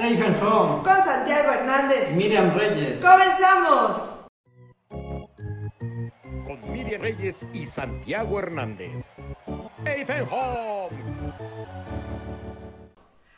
Safe and Home. Con Santiago Hernández. Miriam Reyes. ¡Comenzamos! Con Miriam Reyes y Santiago Hernández. Safe and Home.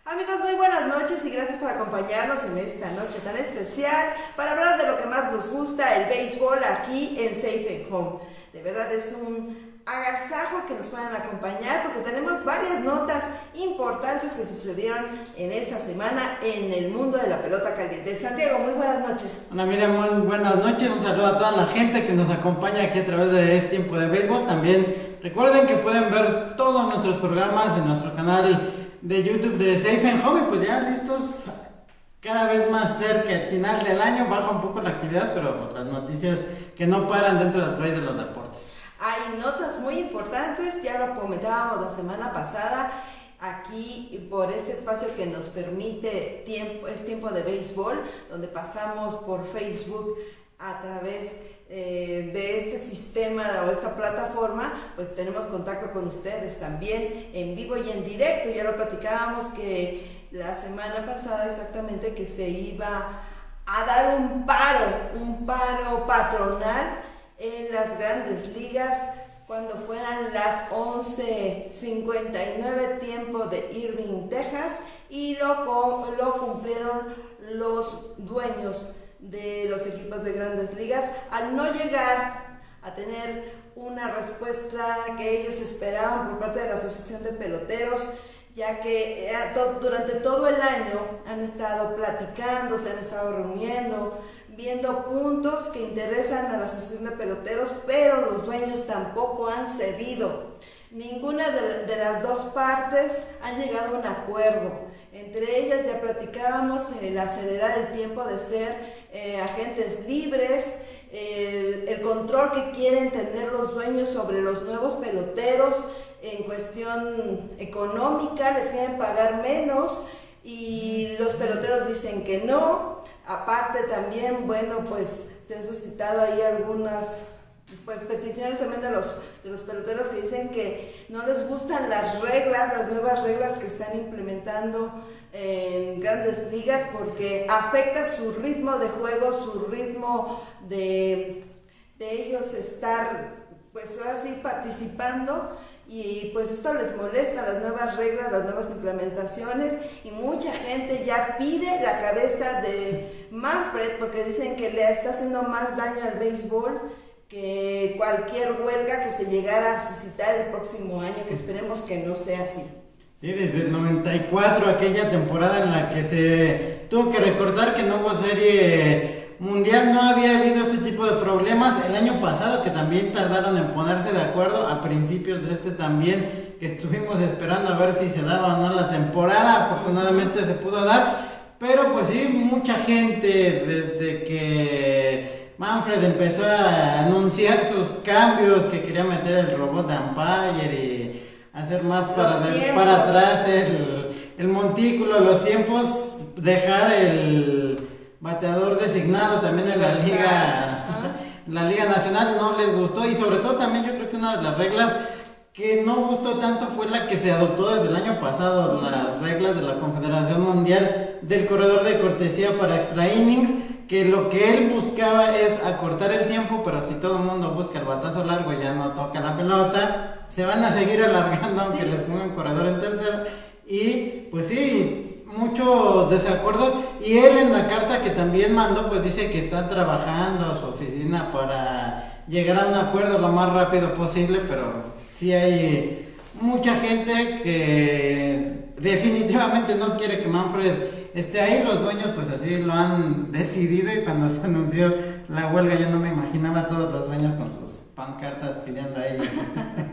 Amigos, muy buenas noches y gracias por acompañarnos en esta noche tan especial para hablar de lo que más nos gusta, el béisbol, aquí en Safe and Home. De verdad es un agasajo que nos puedan acompañar porque tenemos varias notas importantes que sucedieron en esta semana en el mundo de la pelota caliente. Santiago, muy buenas noches. Hola Miriam, muy buenas noches. Un saludo a toda la gente que nos acompaña aquí a través de este tiempo de béisbol. También recuerden que pueden ver todos nuestros programas en nuestro canal de YouTube de Safe and Home. Pues ya listos cada vez más cerca, al final del año baja un poco la actividad, pero otras noticias que no paran dentro del rey de los deportes. Hay notas muy importantes, ya lo comentábamos la semana pasada, aquí por este espacio que nos permite tiempo, es tiempo de béisbol, donde pasamos por Facebook a través eh, de este sistema o esta plataforma, pues tenemos contacto con ustedes también en vivo y en directo. Ya lo platicábamos que la semana pasada exactamente que se iba a dar un paro, un paro patronal en las grandes ligas cuando fueran las 11.59 tiempo de Irving, Texas, y lo, lo cumplieron los dueños de los equipos de grandes ligas. Al no llegar a tener una respuesta que ellos esperaban por parte de la Asociación de Peloteros, ya que eh, durante todo el año han estado platicando, se han estado reuniendo, viendo puntos que interesan a la Asociación de Peloteros, pero los dueños tampoco han cedido. Ninguna de, las dos partes ha llegado a un acuerdo. Entre ellas ya platicábamos el acelerar el tiempo de ser eh, agentes libres, el, control que quieren tener los dueños sobre los nuevos peloteros en cuestión económica, les quieren pagar menos y los peloteros dicen que no. Aparte también, bueno, pues se han suscitado ahí algunas pues peticiones también de los, de los peloteros que dicen que no les gustan las reglas, las nuevas reglas que están implementando en grandes ligas porque afecta su ritmo de juego, su ritmo de, de ellos estar pues así participando y pues esto les molesta, las nuevas reglas, las nuevas implementaciones y mucha gente ya pide la cabeza de Manfred porque dicen que le está haciendo más daño al béisbol que cualquier huelga que se llegara a suscitar el próximo año, que esperemos que no sea así. Sí, desde el 94, aquella temporada en la que se tuvo que recordar que no hubo serie mundial no había habido ese tipo de problemas. El año pasado que también tardaron en ponerse de acuerdo, a principios de este también, que estuvimos esperando a ver si se daba o no la temporada, afortunadamente se pudo dar. Pero pues sí, mucha gente desde que Manfred empezó a anunciar sus cambios, que quería meter el robot de Empire y hacer más para, para atrás el, el montículo, los tiempos, dejar el bateador designado también en la liga, la liga nacional no les gustó. Y sobre todo también yo creo que una de las reglas que no gustó tanto fue la que se adoptó desde el año pasado, las reglas de la Confederación Mundial del corredor de cortesía para extra innings, que lo que él buscaba es acortar el tiempo, pero si todo el mundo busca el batazo largo y ya no toca la pelota, se van a seguir alargando aunque les pongan corredor en tercera. Y pues sí, muchos desacuerdos y él en la carta que también mandó pues dice que está trabajando su oficina para llegar a un acuerdo lo más rápido posible, pero sí hay mucha gente que definitivamente no quiere que Manfred esté ahí, los dueños pues así lo han decidido y cuando se anunció la huelga yo no me imaginaba a todos los dueños con sus pancartas pidiendo ahí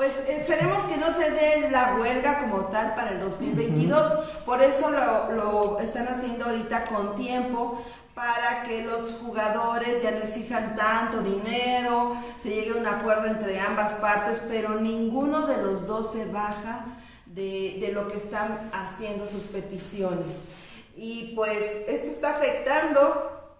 Pues esperemos que no se dé la huelga como tal para el 2022. Por eso lo, están haciendo ahorita con tiempo para que los jugadores ya no exijan tanto dinero, se llegue a un acuerdo entre ambas partes, pero ninguno de los dos se baja de, de lo que están haciendo sus peticiones. Y pues esto está afectando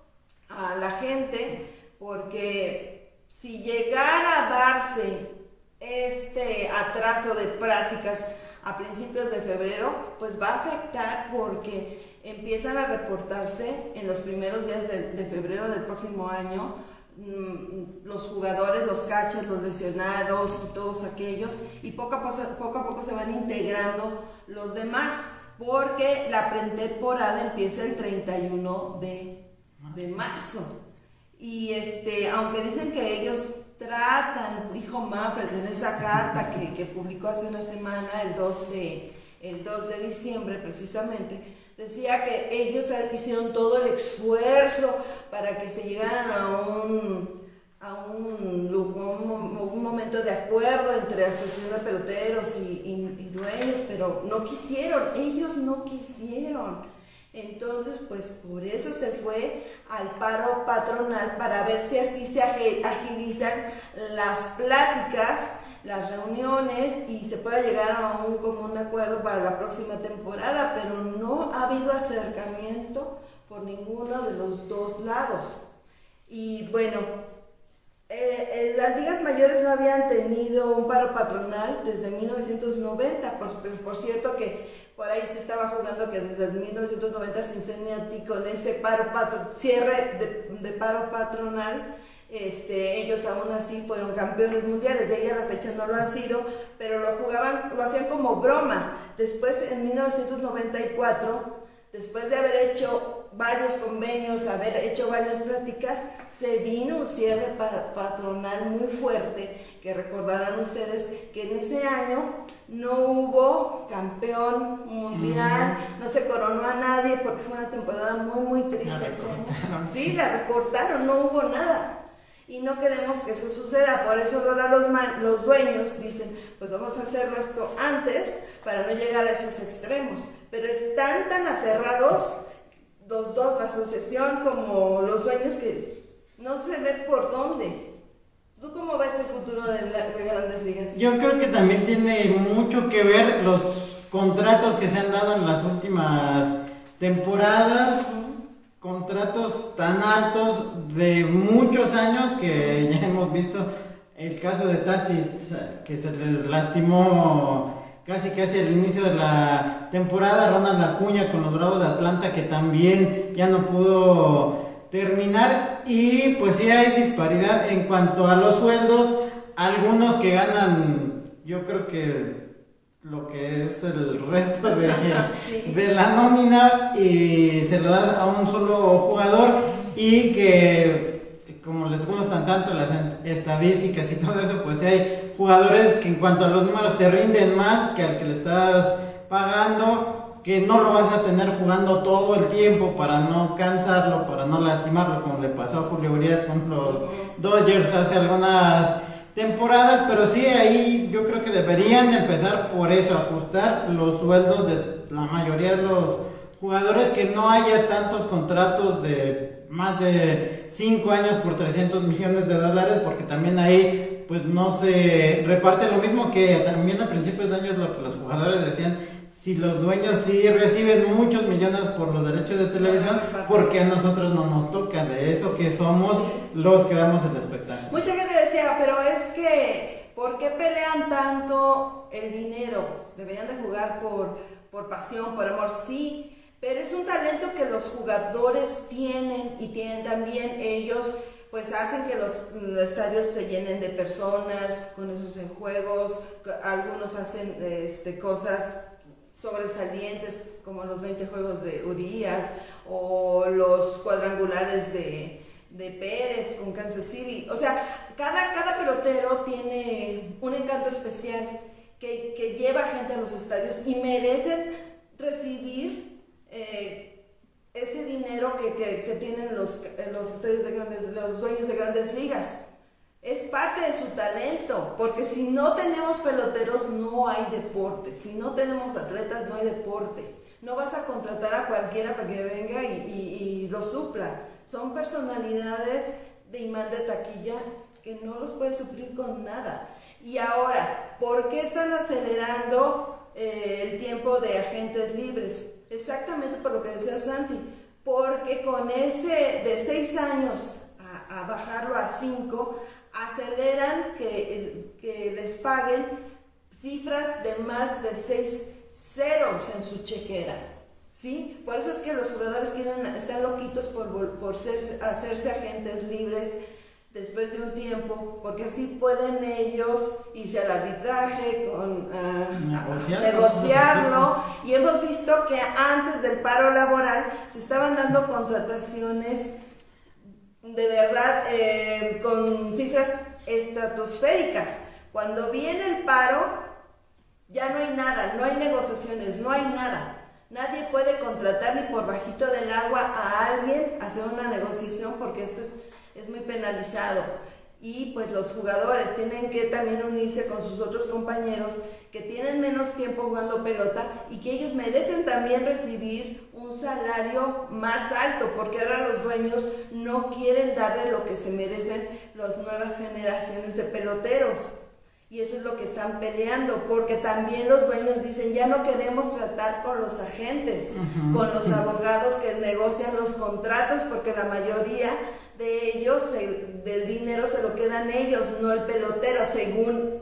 a la gente porque si llegara a darse este atraso de prácticas a principios de febrero, pues va a afectar porque empiezan a reportarse en los primeros días de, febrero del próximo año mm, los jugadores, los catchers, los lesionados y todos aquellos, y poco a, poco, poco a poco se van integrando los demás, porque la pretemporada empieza el 31 de, de marzo. Y este, aunque dicen que ellos tratan, dijo Manfred en esa carta que, que publicó hace una semana, el 2 de, el 2 de diciembre precisamente, decía que ellos hicieron todo el esfuerzo para que se llegaran a un, a un, un, momento de acuerdo entre asociación de peloteros y, y dueños, pero no quisieron, ellos no quisieron. Entonces, pues por eso se fue al paro patronal para ver si así se agilizan las pláticas, las reuniones y se pueda llegar a un común acuerdo para la próxima temporada, pero no ha habido acercamiento por ninguno de los dos lados. Y bueno, eh, eh, las ligas mayores no habían tenido un paro patronal desde 1990, por, por cierto que por ahí se estaba jugando que desde 1990 ti con ese paro cierre de, paro patronal, este, ellos aún así fueron campeones mundiales, de ahí a la fecha no lo han sido, pero lo jugaban, lo hacían como broma. Después en 1994 después de haber hecho varios convenios, haber hecho varias pláticas, se vino un cierre patronal muy fuerte, que recordarán ustedes que en ese año no hubo campeón mundial, no se coronó a nadie porque fue una temporada muy, muy triste. Sí, la recortaron, no hubo nada y no queremos que eso suceda. Por eso ahora los, los dueños dicen, pues vamos a hacerlo esto antes para no llegar a esos extremos. Pero están tan aferrados los dos, la asociación como los dueños, que no se ve por dónde. ¿Tú cómo ves el futuro de, la, de Grandes Ligas? Yo creo que también tiene mucho que ver los contratos que se han dado en las últimas temporadas contratos tan altos de muchos años que ya hemos visto. El caso de Tatis que se les lastimó casi casi al inicio de la temporada, Ronald Acuña con los Bravos de Atlanta que también ya no pudo terminar. Y pues sí hay disparidad en cuanto a los sueldos, algunos que ganan yo creo que lo que es el resto de, de, la nómina y se lo das a un solo jugador y que como les gustan tanto las estadísticas y todo eso, pues hay jugadores que en cuanto a los números te rinden más que al que le estás pagando, que no lo vas a tener jugando todo el tiempo para no cansarlo, para no lastimarlo, como le pasó a Julio Urias con los Dodgers hace algunas temporadas, pero sí ahí yo creo que deberían empezar por eso, ajustar los sueldos de la mayoría de los jugadores, que no haya tantos contratos de más de 5 años por 300 millones de dólares, porque también ahí pues no se reparte lo mismo que también a principios de años lo que los jugadores decían, si los dueños sí reciben muchos millones por los derechos de televisión, porque a nosotros no nos toca de eso que somos los que damos el espectáculo? Mucha gente decía, pero es que, ¿por qué pelean tanto el dinero? Deberían de jugar por, por pasión, por amor, sí, pero es un talento que los jugadores tienen y tienen también. Ellos pues hacen que los, estadios se llenen de personas con esos juegos, algunos hacen este, cosas sobresalientes como los 20 juegos de Urias o los cuadrangulares de, de Pérez con Kansas City. O sea, cada, cada pelotero tiene un encanto especial que, que lleva gente a los estadios y merecen recibir eh, ese dinero que, que, que tienen los, los, estadios de grandes, los dueños de grandes ligas. Es parte de su talento, porque si no tenemos peloteros no hay deporte, si no tenemos atletas no hay deporte. No vas a contratar a cualquiera para que venga y, lo supla. Son personalidades de imán de taquilla que no los puedes suplir con nada. Y ahora, ¿por qué están acelerando eh, el tiempo de agentes libres? Exactamente por lo que decía Santi, porque con ese de seis años a bajarlo a cinco, aceleran que, que les paguen cifras de más de seis ceros en su chequera. ¿Sí? Por eso es que los jugadores quieren, están loquitos por, por hacerse agentes libres después de un tiempo, porque así pueden ellos irse al arbitraje, con, uh, negociarlo. Y hemos visto que antes del paro laboral se estaban dando contrataciones de verdad eh, con cifras estratosféricas. Cuando viene el paro, ya no hay nada, no hay negociaciones, no hay nada. Nadie puede contratar ni por bajito del agua a alguien hacer una negociación porque esto es es muy penalizado. Y pues los jugadores tienen que también unirse con sus otros compañeros que tienen menos tiempo jugando pelota y que ellos merecen también recibir un salario más alto, porque ahora los dueños no quieren darle lo que se merecen las nuevas generaciones de peloteros. Y eso es lo que están peleando, porque también los dueños dicen, ya no queremos tratar con los agentes, con los abogados que negocian los contratos, porque la mayoría de ellos, del dinero se lo quedan ellos, no el pelotero, según,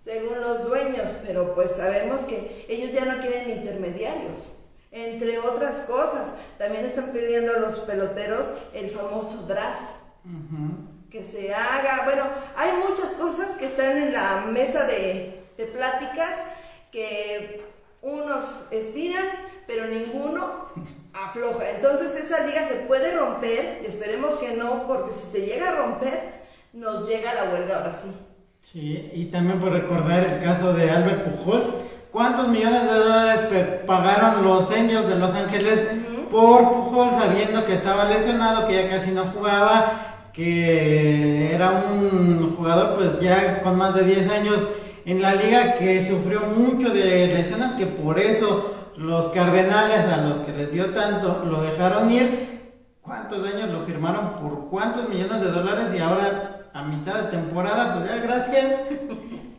según los dueños, pero pues sabemos que ellos ya no quieren intermediarios. Entre otras cosas, también están pidiendo a los peloteros el famoso draft. Que se haga, bueno, hay muchas cosas que están en la mesa de, de pláticas que unos estiran, pero ninguno afloja. Entonces esa liga se puede romper, esperemos que no, porque si se llega a romper, nos llega la huelga ahora sí. Sí, y también por recordar el caso de Albert Pujols, ¿cuántos millones de dólares pagaron los Angels de Los Ángeles por Pujols sabiendo que estaba lesionado, que ya casi no jugaba, que era un jugador pues ya con más de 10 años en la liga que sufrió mucho de lesiones, que por eso los Cardenales a los que les dio tanto lo dejaron ir. ¿Cuántos años lo firmaron por cuántos millones de dólares? Y ahora a mitad de temporada, pues ya gracias.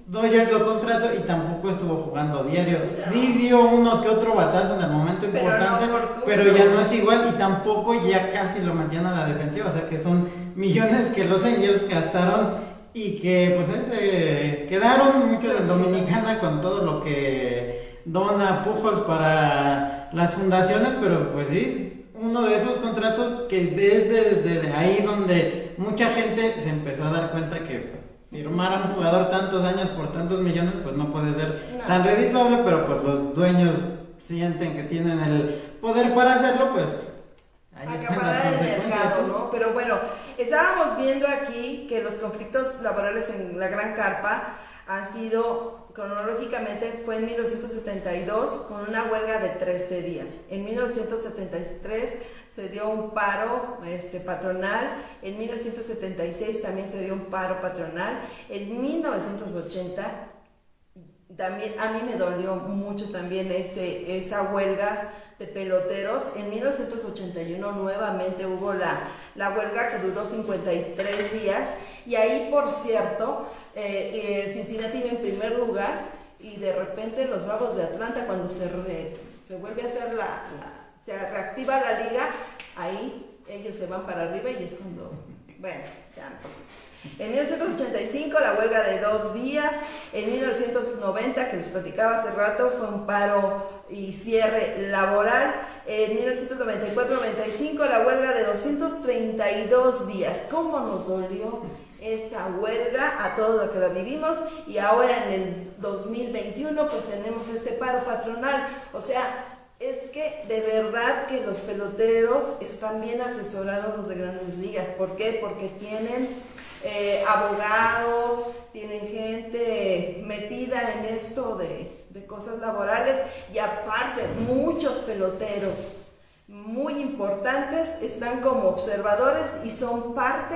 Dodgers lo contrato y tampoco estuvo jugando diario. Sí dio uno que otro batazo en el momento importante, pero ya no es igual y tampoco ya casi lo mantiene a la defensiva. O sea que son millones que los Angels gastaron y que pues se quedaron muchos en Dominicana con todo lo que dona Pujos para las fundaciones, pero pues sí, uno de esos contratos que desde, desde ahí donde mucha gente se empezó a dar cuenta que firmar a un jugador tantos años por tantos millones, pues no puede ser tan redituable, pero pues los dueños sienten que tienen el poder para hacerlo, pues ahí acaparar el mercado, ¿no? Pero bueno, estábamos viendo aquí que los conflictos laborales en la Gran Carpa han sido, cronológicamente, fue en 1972 con una huelga de 13 días. En 1973 se dio un paro este, patronal. En 1976 también se dio un paro patronal. En 1980 también a mí me dolió mucho también ese, esa huelga de peloteros. En 1981 nuevamente hubo la, la huelga que duró 53 días y ahí, por cierto, eh, eh, Cincinnati iba en primer lugar y de repente los Bravos de Atlanta cuando se, se vuelve a hacer la, se reactiva la liga, ahí ellos se van para arriba y es cuando, bueno, ya. En 1985 la huelga de dos días, en 1990 que les platicaba hace rato fue un paro y cierre laboral, en 1994-95 la huelga de 232 días. ¿Cómo nos dolió? Esa huelga a todo lo que la vivimos y ahora en el 2021 pues tenemos este paro patronal. O sea, es que de verdad que los peloteros están bien asesorados los de grandes ligas. ¿Por qué? Porque tienen eh, abogados, tienen gente metida en esto de, de cosas laborales y aparte muchos peloteros muy importantes están como observadores y son parte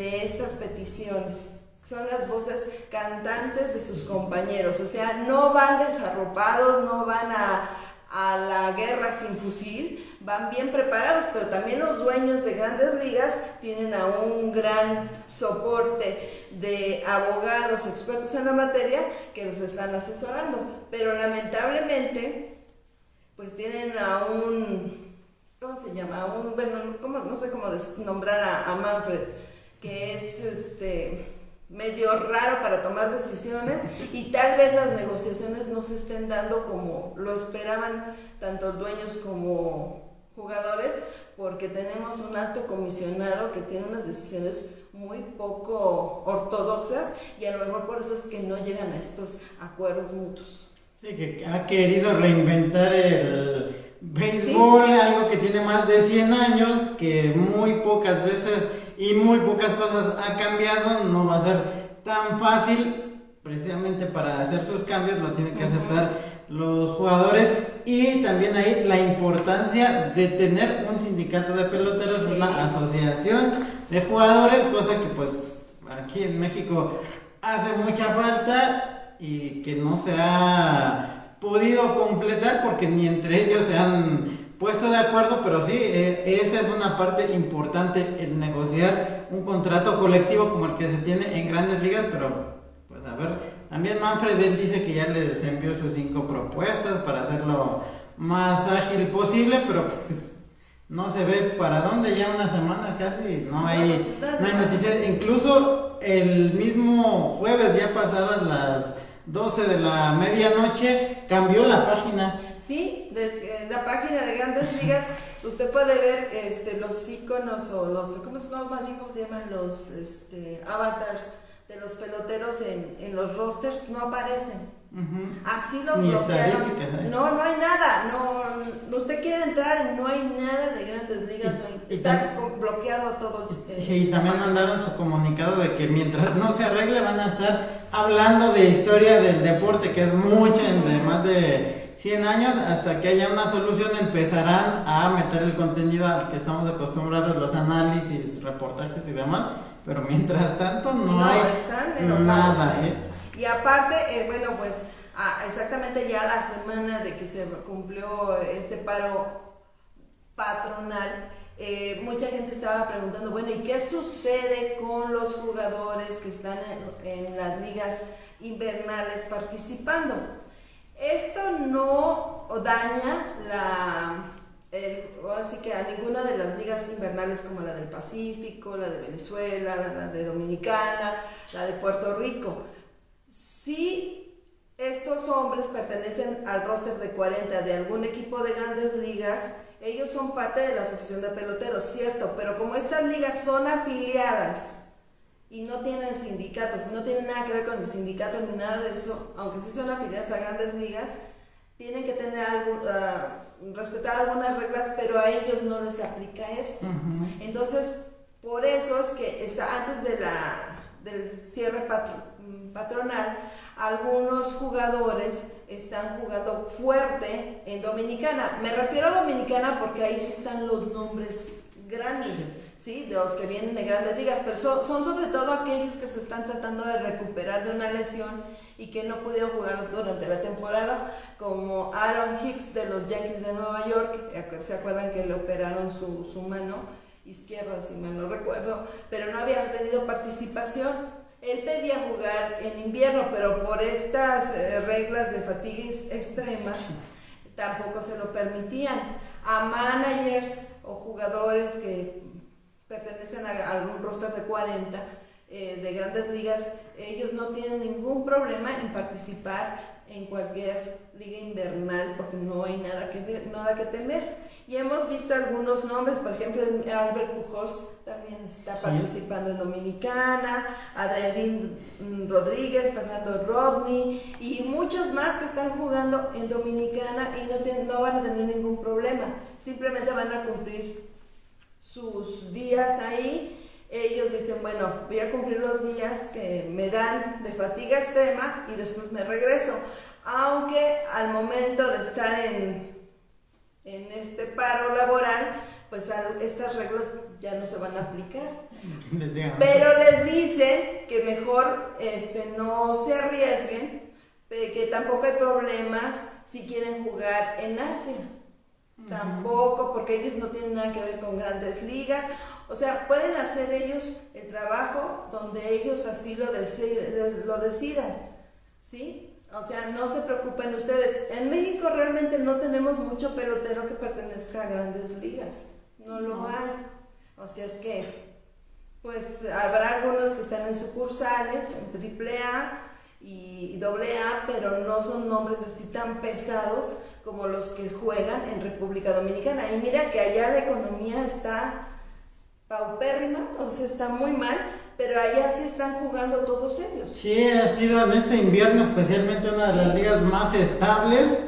de estas peticiones. Son las voces cantantes de sus compañeros, o sea, no van desarropados, no van a, a la guerra sin fusil, van bien preparados, pero también los dueños de grandes ligas tienen a un gran soporte de abogados expertos en la materia que los están asesorando. Pero lamentablemente, pues tienen a un, ¿cómo se llama? bueno, no sé cómo nombrar a Manfred que es este medio raro para tomar decisiones y tal vez las negociaciones no se estén dando como lo esperaban tanto dueños como jugadores, porque tenemos un alto comisionado que tiene unas decisiones muy poco ortodoxas y a lo mejor por eso es que no llegan a estos acuerdos mutuos. Sí, que ha querido reinventar el béisbol, algo que tiene más de 100 años, que muy pocas veces y muy pocas cosas ha cambiado, no va a ser tan fácil, precisamente para hacer sus cambios lo tienen que aceptar los jugadores. Y también ahí la importancia de tener un sindicato de peloteros, una asociación de jugadores, cosa que pues aquí en México hace mucha falta y que no se ha podido completar porque ni entre ellos se han puesto de acuerdo, pero sí, eh, esa es una parte importante, el negociar un contrato colectivo como el que se tiene en grandes ligas, pero pues a ver, también Manfred él dice que ya les envió sus cinco propuestas para hacerlo más ágil posible, pero pues no se ve para dónde, ya una semana casi, no hay, no hay noticias, incluso el mismo jueves ya pasadas las 12 de la medianoche cambió la página Sí, en la página de Grandes Ligas usted puede ver este, los iconos o los, ¿cómo, no, más bien, ¿cómo se llaman? Los este, avatars de los peloteros en, en los rosters no aparecen. Así los Ni bloquearon. estadísticas, ¿eh? No, no hay nada. No, usted quiere entrar no hay nada de grandes ligas. no hay- Y- está bloqueado todo. el- Sí, y también mandaron su comunicado de que mientras no se arregle van a estar hablando de historia del deporte, que es mucha, de más de 100 años, hasta que haya una solución empezarán a meter el contenido al que estamos acostumbrados, los análisis, reportajes y demás, pero mientras tanto no, hay están nada, ¿eh? ¿sí? Y aparte, eh, bueno, pues ah, exactamente ya la semana de que se cumplió este paro patronal, eh, mucha gente estaba preguntando, bueno, ¿y qué sucede con los jugadores que están en, en las ligas invernales participando? Esto no daña la, el- que a ninguna de las ligas invernales como la del Pacífico, la de Venezuela, la, la de Dominicana, la de Puerto Rico. Si estos hombres pertenecen al roster de 40 de algún equipo de grandes ligas, ellos son parte de la Asociación de Peloteros, cierto, pero como estas ligas son afiliadas y no tienen sindicatos, no tienen nada que ver con el sindicato ni nada de eso, aunque sí son afiliadas a grandes ligas, tienen que tener algo, ah, respetar algunas reglas, pero a ellos no les aplica esto. Entonces, por eso es que antes de la, del cierre mm, patronal, algunos jugadores están jugando fuerte en Dominicana. Me refiero a Dominicana porque ahí sí están los nombres grandes, ¿sí? De los que vienen de grandes ligas, pero son, son sobre todo aquellos que se están tratando de recuperar de una lesión y que no pudieron jugar durante la temporada, como Aaron Hicks de los Yankees de Nueva York, ¿se acuerdan que le operaron su, su mano izquierda, si mal no recuerdo, pero no había tenido participación? Él pedía jugar en invierno, pero por estas eh, reglas de fatiga ex- extrema tampoco se lo permitían. A managers o jugadores que pertenecen a algún roster de 40 eh, de grandes ligas, ellos no tienen ningún problema en participar en cualquier liga invernal porque no hay nada que ver, nada que temer. Y hemos visto algunos nombres, por ejemplo, Albert Pujols también está Sí. participando en Dominicana, Adelín Rodríguez, Fernando Rodney y muchos más que están jugando en Dominicana y no, no van a tener ningún problema. Simplemente van a cumplir sus días ahí. Ellos dicen, bueno, voy a cumplir los días que me dan de fatiga extrema y después me regreso. Aunque al momento de estar en, en este paro laboral, pues estas reglas ya no se van a aplicar. Pero les dicen que mejor este, no se arriesguen, pe- que tampoco hay problemas si quieren jugar en Asia. Tampoco, porque ellos no tienen nada que ver con grandes ligas. O sea, pueden hacer ellos el trabajo donde ellos así lo, deci- lo decidan. ¿Sí? O sea, no se preocupen ustedes. En México realmente no tenemos mucho pelotero que pertenezca a grandes ligas. No lo hay. O sea, es que Pues habrá algunos que están en sucursales, en triple A y doble A, pero no son nombres así tan pesados como los que juegan en República Dominicana. Y mira que allá la economía está paupérrima, o sea, está muy mal, pero allá sí están jugando todos ellos. Sí, ha sido en este invierno especialmente una de las ligas más estables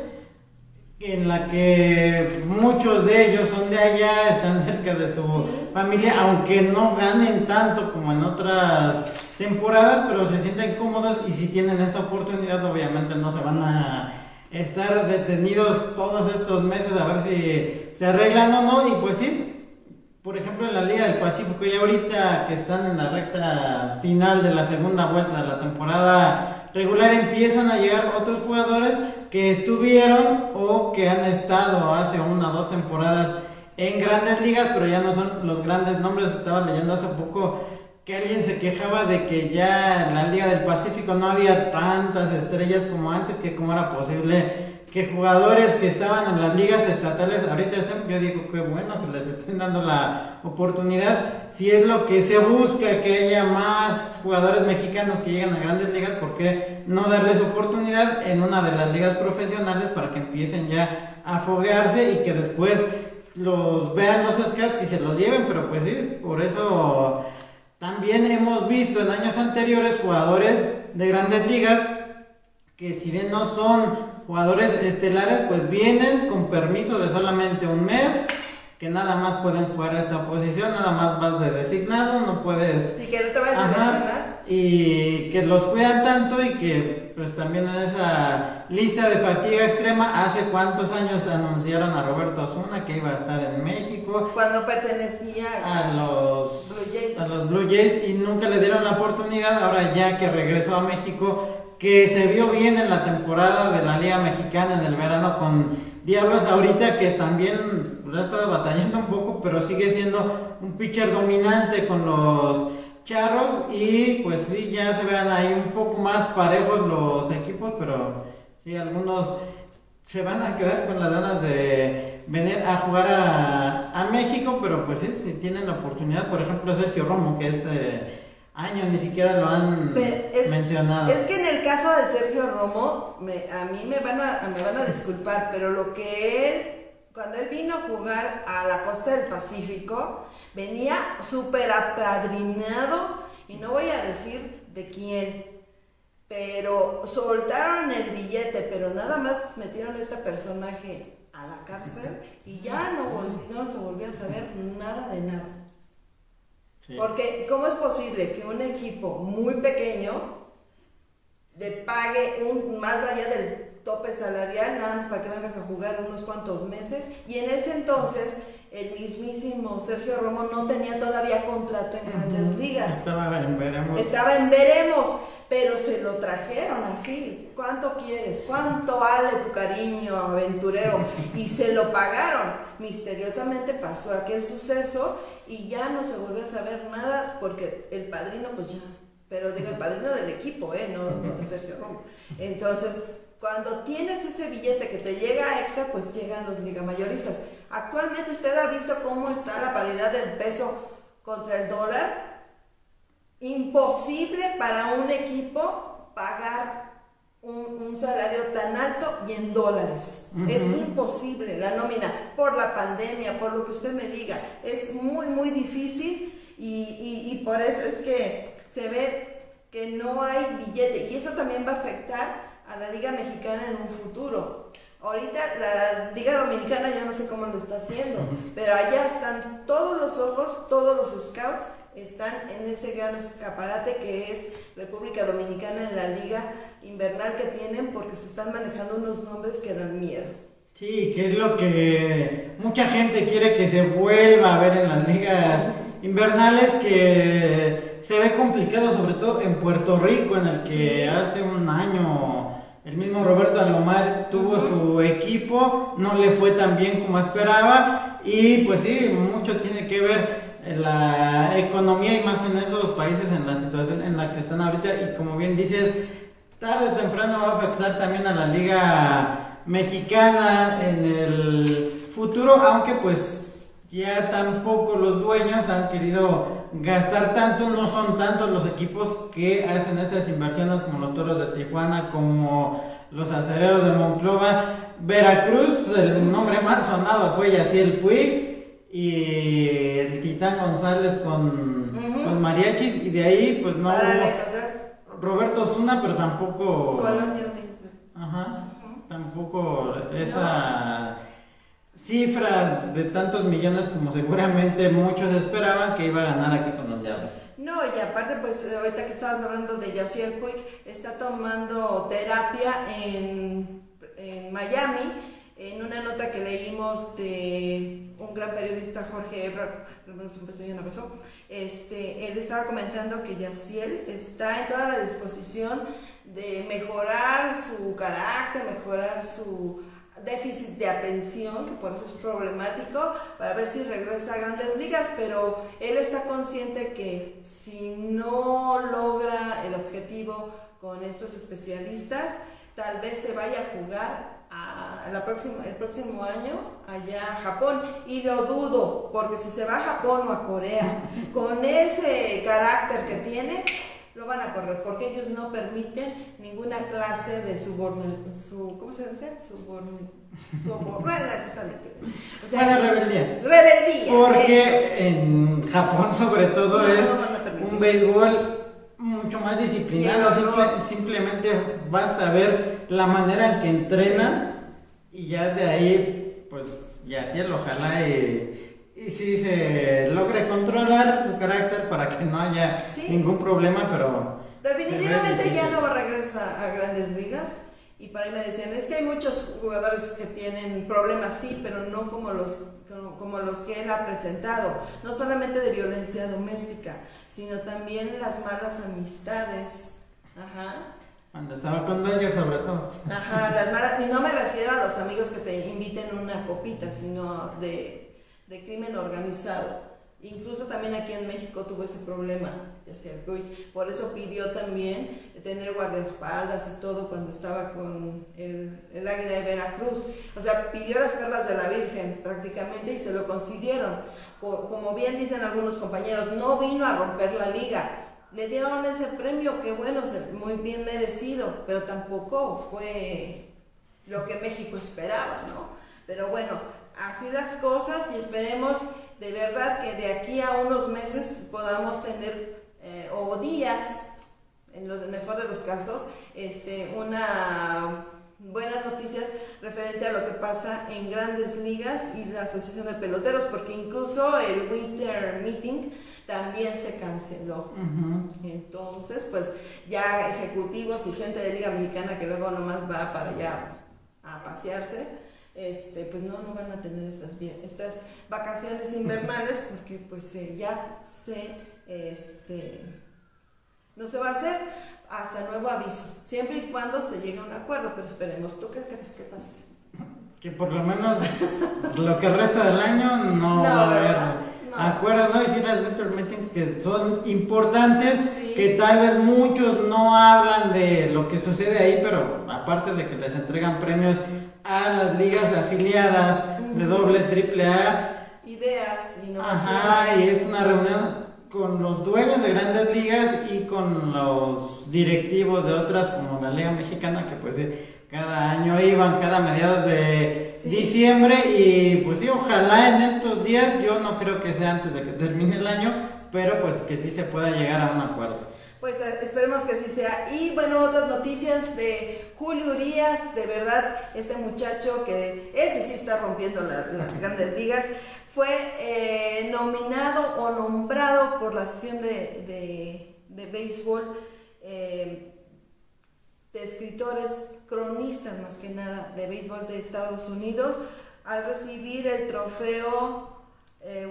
en la que muchos de ellos son de allá, están cerca de su familia, aunque no ganen tanto como en otras temporadas, pero se sienten cómodos y si tienen esta oportunidad obviamente no se van a estar detenidos todos estos meses a ver si se arreglan o no y pues sí. Por ejemplo, en la Liga del Pacífico, y ahorita que están en la recta final de la segunda vuelta de la temporada regular, empiezan a llegar otros jugadores que estuvieron o que han estado hace una o dos temporadas en grandes ligas, pero ya no son los grandes nombres. Estaba leyendo hace poco que alguien se quejaba de que ya en la Liga del Pacífico no había tantas estrellas como antes, que cómo era posible que jugadores que estaban en las ligas estatales ahorita estén, yo digo que bueno que les estén dando la oportunidad, si es lo que se busca, que haya más jugadores mexicanos que lleguen a grandes ligas, ¿por qué no darles oportunidad en una de las ligas profesionales para que empiecen ya a foguearse y que después los vean los scouts y se los lleven, pero pues sí, por eso también hemos visto en años anteriores jugadores de grandes ligas que si bien no son jugadores estelares pues vienen con permiso de solamente un mes, que nada más pueden jugar a esta posición, nada más vas de designado, no puedes... Y que no te vayas a lesionar. Y que los cuidan tanto y que pues también en esa lista de fatiga extrema, hace cuántos años anunciaron a Roberto Osuna que iba a estar en México. Cuando pertenecía a los Blue Jays. A los Blue Jays y nunca le dieron la oportunidad, ahora ya que regresó a México que se vio bien en la temporada de la Liga Mexicana en el verano con Diablos ahorita que también ha estado batallando un poco, pero sigue siendo un pitcher dominante con los charros y pues sí, ya se vean ahí un poco más parejos los equipos, pero sí, algunos se van a quedar con las ganas de venir a jugar a, a México, pero pues sí, si tienen la oportunidad, por ejemplo Sergio Romo, que es de años ni siquiera lo han mencionado. Es que en el caso de Sergio Romo, a mí me van a, me van a disculpar, pero lo que él, cuando él vino a jugar a la costa del Pacífico, venía súper apadrinado, y no voy a decir de quién, pero soltaron el billete, pero nada más metieron a este personaje a la cárcel y ya no, no se volvió a saber nada de nada. Porque, ¿cómo es posible que un equipo muy pequeño le pague un, más allá del tope salarial, nada más para que vengas a jugar unos cuantos meses? Y en ese entonces, el mismísimo Sergio Romo no tenía todavía contrato en grandes ligas. Estaba en veremos. Estaba en veremos, pero se lo trajeron así. ¿Cuánto quieres? ¿Cuánto vale tu cariño aventurero? Y se lo pagaron misteriosamente pasó aquel suceso y ya no se volvió a saber nada porque el padrino pues ya, pero digo el padrino del equipo, ¿eh? no, de Sergio Romo. Entonces, cuando tienes ese billete que te llega extra, pues llegan los ligamayoristas. Actualmente usted ha visto cómo está la paridad del peso contra el dólar. Imposible para un equipo pagar un, salario tan alto y en dólares. Es imposible la nómina por la pandemia, por lo que usted me diga. Es muy, muy difícil y, y, por eso es que se ve que no hay billete y eso también va a afectar a la Liga Mexicana en un futuro. Ahorita la Liga Dominicana yo no sé cómo lo está haciendo, pero allá están todos los ojos, todos los scouts están en ese gran escaparate que es República Dominicana en la liga invernal que tienen porque se están manejando unos nombres que dan miedo. Sí, que es lo que mucha gente quiere que se vuelva a ver en las ligas invernales que se ve complicado sobre todo en Puerto Rico en el que hace un año el mismo Roberto Alomar tuvo su equipo, no le fue tan bien como esperaba y pues sí, mucho tiene que ver la economía y más en esos países en la situación en la que están ahorita. Y como bien dices, tarde o temprano va a afectar también a la liga mexicana en el futuro, aunque pues ya tampoco los dueños han querido gastar tanto, no son tantos los equipos que hacen estas inversiones como los Toros de Tijuana, como los Acereros de Monclova, Veracruz, el nombre más sonado fue Yaciel Puig y el Titán González con los mariachis y de ahí pues no hubo Roberto Zuna, pero tampoco... Ajá, tampoco esa cifra de tantos millones como seguramente muchos esperaban que iba a ganar aquí con los Diablos. No, y aparte, pues ahorita que estabas hablando de Yaciel Puig, está tomando terapia en, en, Miami. En una nota que leímos de un gran periodista, Jorge Ebra, un este, él estaba comentando que Yaciel está en toda la disposición de mejorar su carácter, mejorar su déficit de atención, que por eso es problemático, para ver si regresa a grandes ligas, pero él está consciente que si no logra el objetivo con estos especialistas, tal vez se vaya a jugar a la próxima, el próximo año allá a Japón. Y lo dudo, porque si se va a Japón o a Corea, con ese carácter que tiene, lo van a correr porque ellos no permiten ninguna clase de subordinación, su, ¿cómo se dice? Suborn, o sea, rebeldía. Rebeldía. Porque en Japón sobre todo es un béisbol mucho más disciplinado, simplemente basta ver la manera en que entrenan y ya de ahí pues ya cielo, ojalá y y si se logre controlar su carácter para que no haya ningún problema, pero... Definitivamente ya no va a regresar a grandes ligas. Y para ahí me decían, es que hay muchos jugadores que tienen problemas, sí, pero no como los, como, los que él ha presentado. No solamente de violencia doméstica, sino también las malas amistades. Ajá. Cuando estaba con Dodgers sobre todo. Ajá, las malas, y no me refiero a los amigos que te inviten una copita, sino de de crimen organizado. Incluso también aquí en México tuvo ese problema, ya sea por eso pidió también tener guardaespaldas y todo cuando estaba con el, el águila de Veracruz. O sea, pidió las perlas de la Virgen prácticamente y se lo consiguieron. Como bien dicen algunos compañeros, no vino a romper la liga. Le dieron ese premio que bueno, muy bien merecido, pero tampoco fue lo que México esperaba, ¿no? Pero bueno, así las cosas y esperemos de verdad que de aquí a unos meses podamos tener, eh, o días, en lo mejor de los casos, este, una buenas noticias referente a lo que pasa en grandes ligas y la asociación de peloteros, porque incluso el Winter Meeting también se canceló. Entonces, pues ya ejecutivos y gente de Liga Mexicana que luego nomás va para allá a pasearse, este, pues no, no van a tener estas, estas vacaciones invernales porque pues eh, ya se, este, no se va a hacer hasta nuevo aviso, siempre y cuando se llegue a un acuerdo, pero esperemos, ¿tú qué crees que pase? Que por lo menos lo que resta del año no, va a haber acuerdo, ¿no? Y sí, las winter meetings que son importantes, que tal vez muchos no hablan de lo que sucede ahí, pero aparte de que les entregan premios a las ligas afiliadas de doble, triple A. Ideas, innovaciones. Ajá, y es una reunión con los dueños de grandes ligas y con los directivos de otras como la Liga Mexicana que pues cada año iban cada mediados de diciembre y pues sí, ojalá en estos días, yo no creo que sea antes de que termine el año, pero pues que sí se pueda llegar a un acuerdo. Pues eh, esperemos que así sea. Y bueno, otras noticias de Julio Urias, de verdad, este muchacho que ese sí está rompiendo las grandes ligas, fue eh, nominado o nombrado por la Asociación de, de, Béisbol eh, de escritores, cronistas más que nada, de béisbol de Estados Unidos, al recibir el trofeo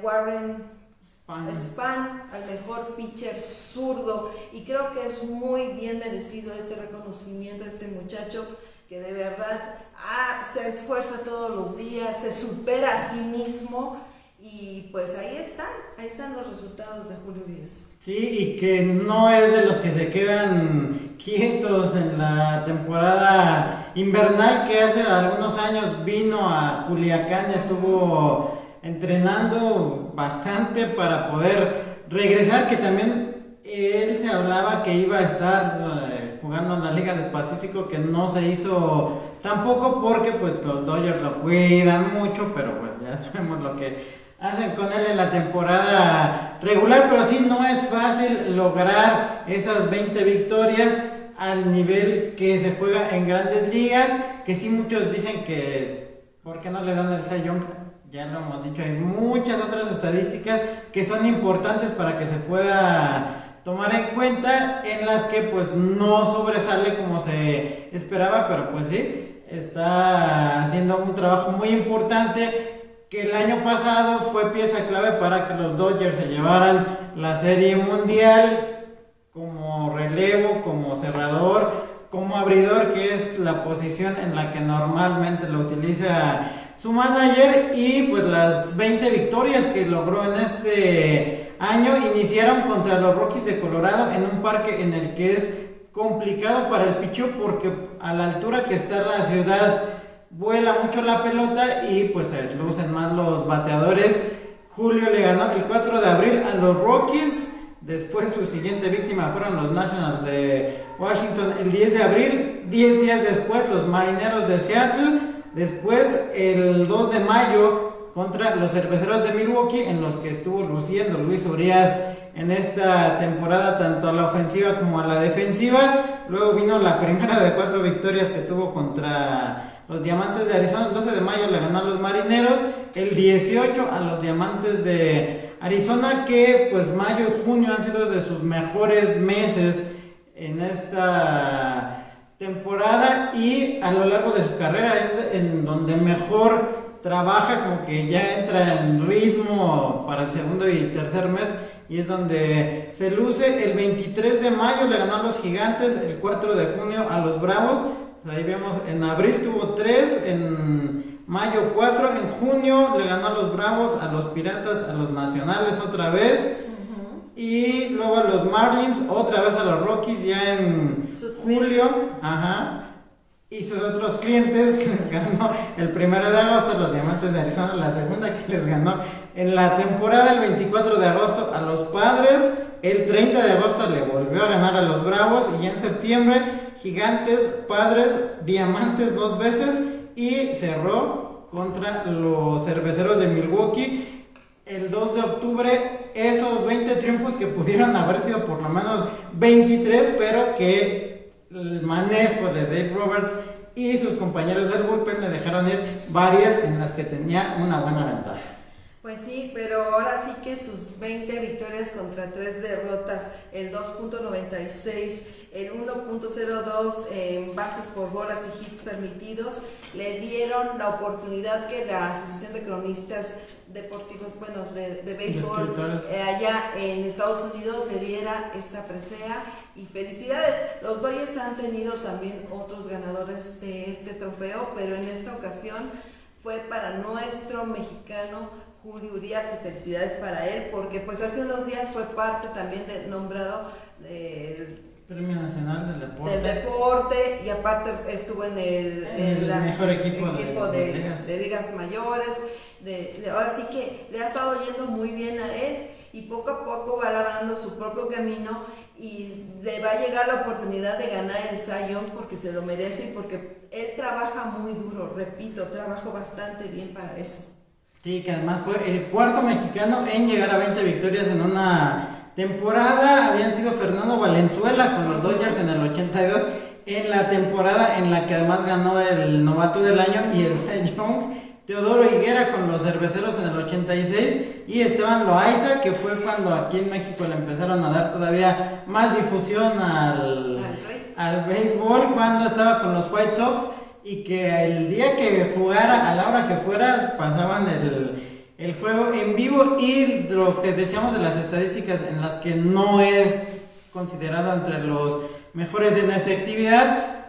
Warren Span. al mejor pitcher zurdo. Y creo que es muy bien merecido este reconocimiento a este muchacho que de verdad ah, se esfuerza todos los días, se supera a sí mismo. Y pues ahí están, ahí están los resultados de Julio Díaz. Sí, y que no es de los que se quedan quietos en la temporada invernal que hace algunos años vino a Culiacán, estuvo entrenando bastante para poder regresar, que también él se hablaba que iba a estar eh, jugando en la Liga del Pacífico, que no se hizo tampoco porque pues los Dodgers lo cuidan mucho, pero pues ya sabemos lo que hacen con él en la temporada regular, pero sí no es fácil lograr esas 20 victorias al nivel que se juega en grandes ligas, que sí muchos dicen que, ¿por qué no le dan el Sayón? Ya lo hemos dicho, hay muchas otras estadísticas que son importantes para que se pueda tomar en cuenta, en las que pues no sobresale como se esperaba, pero pues sí, está haciendo un trabajo muy importante que el año pasado fue pieza clave para que los Dodgers se llevaran la serie mundial como relevo, como cerrador, como abridor, que es la posición en la que normalmente lo utiliza su manager. Y pues las 20 victorias que logró en este año iniciaron contra los Rockies de Colorado en un parque en el que es complicado para el pichu porque a la altura que está la ciudad vuela mucho la pelota y pues se lucen más los bateadores. Julio le ganó el 4 de abril a los Rockies. Después su siguiente víctima fueron los Nationals de Washington el 10 de abril. 10 días después los Marineros de Seattle. Después el 2 de mayo contra los Cerveceros de Milwaukee en los que estuvo luciendo Luis Urias en esta temporada tanto a la ofensiva como a la defensiva. Luego vino la primera de cuatro victorias que tuvo contra los Diamantes de Arizona el 12 de mayo le ganó a los Marineros, el 18 a los Diamantes de Arizona, que pues mayo y junio han sido de sus mejores meses en esta temporada y a lo largo de su carrera es en donde mejor trabaja, como que ya entra en ritmo para el segundo y tercer mes y es donde se luce. El 23 de mayo le ganó a los Gigantes, el 4 de junio a los Bravos, Ahí vemos, en abril tuvo 3, en mayo 4, en junio le ganó a los Bravos, a los Piratas, a los Nacionales otra vez. Y luego a los Marlins, otra vez a los Rockies ya en julio. Ajá. Y sus otros clientes que les ganó el primero de agosto, los Diamantes de Arizona, la segunda que les ganó en la temporada el 24 de agosto a los Padres, el 30 de agosto le volvió a ganar a los Bravos y ya en septiembre Gigantes, Padres, Diamantes dos veces y cerró contra los Cerveceros de Milwaukee el 2 de octubre esos 20 triunfos que pudieron haber sido por lo menos 23, pero que el manejo de Dave Roberts y sus compañeros del bullpen le dejaron ir varias en las que tenía una buena ventaja. Pues sí, pero ahora sí que sus 20 victorias contra 3 derrotas, el 2.96, el 1.02 en bases por bolas y hits permitidos, le dieron la oportunidad que la Asociación de Cronistas Deportivos, bueno, de, de béisbol eh, allá en Estados Unidos le diera esta presea y felicidades. Los Dodgers han tenido también otros ganadores de este trofeo, pero en esta ocasión fue para nuestro mexicano Julio Urias y felicidades para él, porque pues hace unos días fue parte también de, nombrado del Premio Nacional del Deporte. Del deporte y aparte estuvo en el, mejor equipo, de, ligas mayores. De, ahora sí que le ha estado yendo muy bien a él y poco a poco va labrando su propio camino y le va a llegar la oportunidad de ganar el Sayón porque se lo merece y porque él trabaja muy duro, repito, trabaja bastante bien para eso. Sí, que además fue el cuarto mexicano en llegar a 20 victorias en una temporada. Habían sido Fernando Valenzuela con los Dodgers en el 82, en la temporada en la que además ganó el novato del año y el Cy Young. Teodoro Higuera con los cerveceros en el 86 y Esteban Loaiza, que fue cuando aquí en México le empezaron a dar todavía más difusión al, al béisbol, cuando estaba con los White Sox y que el día que jugara, a la hora que fuera, pasaban el, el juego en vivo y lo que decíamos de las estadísticas en las que no es considerado entre los mejores en efectividad,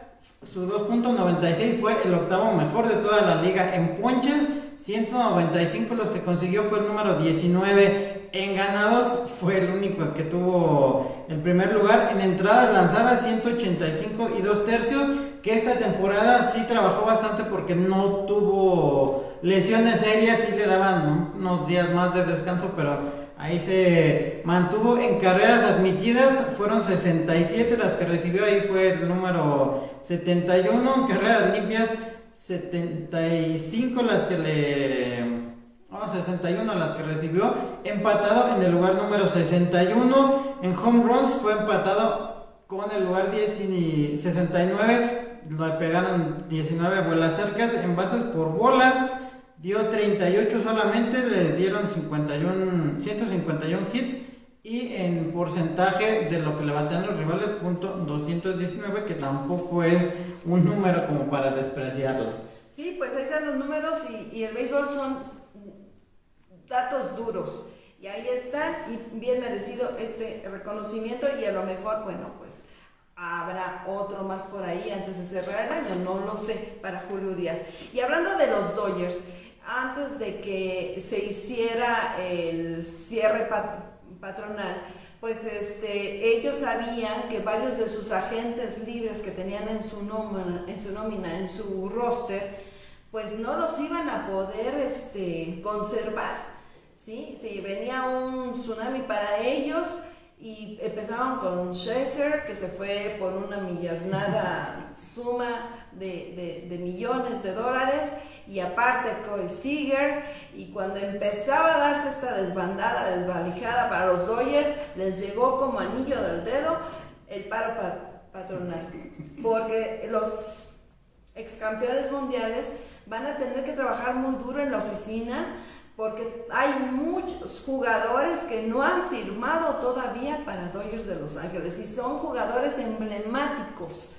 su 2.96 fue el octavo mejor de toda la liga en ponches, 195 los que consiguió fue el número 19. En ganados fue el único que tuvo el primer lugar. En entradas lanzadas 185 y 2 tercios. Que esta temporada sí trabajó bastante porque no tuvo lesiones serias. Sí le daban unos días más de descanso, pero ahí se mantuvo. En carreras admitidas fueron 67 las que recibió. Ahí fue el número 71. En carreras limpias 75 las que le... 61 las que recibió, empatado en el lugar número 61. En home runs fue empatado con el lugar 10 y 69. Le pegaron 19 vuelas cercas. En bases por bolas dio 38 solamente. Le dieron 51, 151 hits y en porcentaje de lo que levantan los rivales, punto 219, que tampoco es un número como para despreciarlo. Sí, pues ahí están los números y, y el béisbol son datos duros. Y ahí están, y bien merecido este reconocimiento, y a lo mejor, bueno, pues habrá otro más por ahí antes de cerrar el año, no lo sé, para Julio Díaz. Y hablando de los Dodgers, antes de que se hiciera el cierre patronal, pues este, ellos sabían que varios de sus agentes libres que tenían en su nómina, en su, nómina, en su roster, pues no los iban a poder este, conservar. ¿sí? sí, venía un tsunami para ellos y empezaron con Scherzer, que se fue por una millonada suma de, de, millones de dólares, y aparte Corey Seager, y cuando empezaba a darse esta desbandada, desvalijada para los Dodgers, les llegó como anillo del dedo el paro patronal, porque los ex campeones mundiales van a tener que trabajar muy duro en la oficina, porque hay muchos jugadores que no han firmado todavía para Dodgers de Los Ángeles y son jugadores emblemáticos.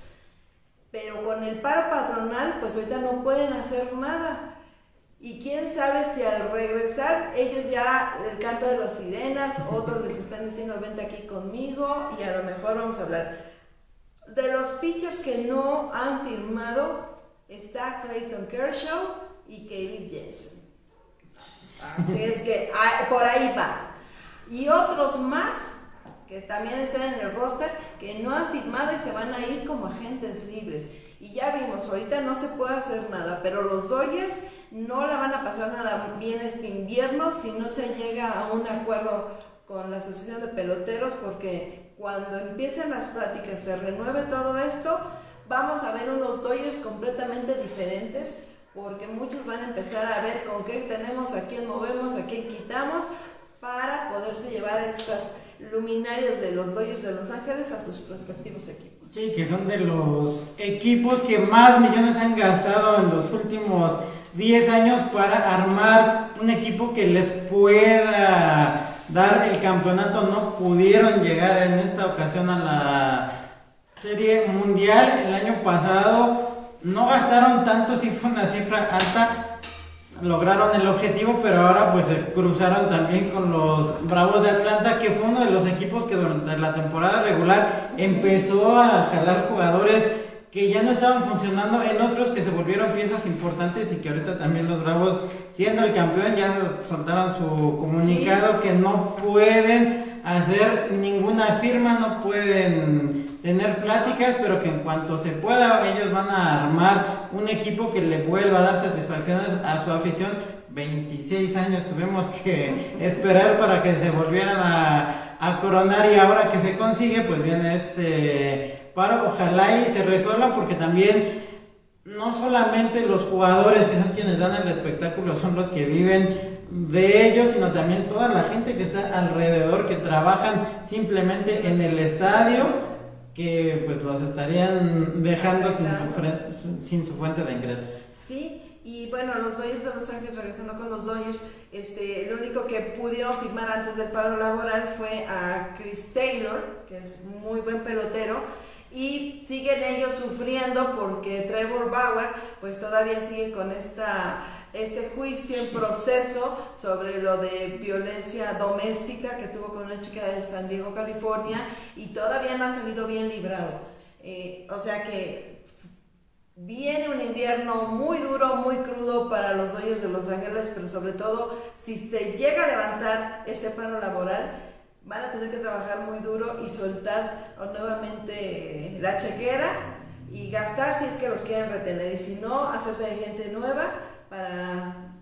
Pero con el paro patronal, pues ahorita no pueden hacer nada. Y quién sabe si al regresar ellos ya el canto de las sirenas, otros les están diciendo vente aquí conmigo y a lo mejor vamos a hablar. De los pitchers que no han firmado está Clayton Kershaw y Kaylee Jensen. Así es que por ahí va. Y otros más que también están en el roster que no han firmado y se van a ir como agentes libres. Y ya vimos, ahorita no se puede hacer nada, pero los Dodgers no la van a pasar nada bien este invierno si no se llega a un acuerdo con la Asociación de Peloteros, porque cuando empiecen las pláticas, se renueve todo esto, vamos a ver unos Dodgers completamente diferentes porque muchos van a empezar a ver con qué tenemos, a quién movemos, a quién quitamos, para poderse llevar estas luminarias de los Dodgers de Los Ángeles a sus respectivos equipos. Sí, que son de los equipos que más millones han gastado en los últimos 10 años para armar un equipo que les pueda dar el campeonato. No pudieron llegar en esta ocasión a la Serie Mundial el año pasado no gastaron tanto, sí fue una cifra alta, lograron el objetivo, pero ahora pues se cruzaron también con los Bravos de Atlanta, que fue uno de los equipos que durante la temporada regular empezó a jalar jugadores que ya no estaban funcionando en otros que se volvieron piezas importantes y que ahorita también los Bravos, siendo el campeón, ya soltaron su comunicado que no pueden hacer ninguna firma, no pueden tener pláticas, pero que en cuanto se pueda ellos van a armar un equipo que le vuelva a dar satisfacciones a su afición. 26 años tuvimos que esperar para que se volvieran a, a coronar y ahora que se consigue, pues viene este paro. Ojalá y se resuelva porque también no solamente los jugadores que son quienes dan el espectáculo son los que viven de ellos, sino también toda la gente que está alrededor, que trabajan simplemente en el estadio que pues los estarían dejando sin su, sin su fuente de ingresos. Sí, y bueno, los Dodgers de Los Ángeles, regresando con los Dodgers, este, el único que pudieron firmar antes del paro laboral fue a Chris Taylor, que es muy buen pelotero, y siguen ellos sufriendo porque Trevor Bauer pues todavía sigue con esta este juicio en proceso sobre lo de violencia doméstica que tuvo con una chica de San Diego, California, y todavía no ha salido bien librado. Eh, o sea que Viene un invierno muy duro, muy crudo para los dueños de Los Ángeles, pero sobre todo si se llega a levantar este paro laboral, van a tener que trabajar muy duro y soltar nuevamente la chequera y gastar si es que los quieren retener y si no, hacerse de gente nueva para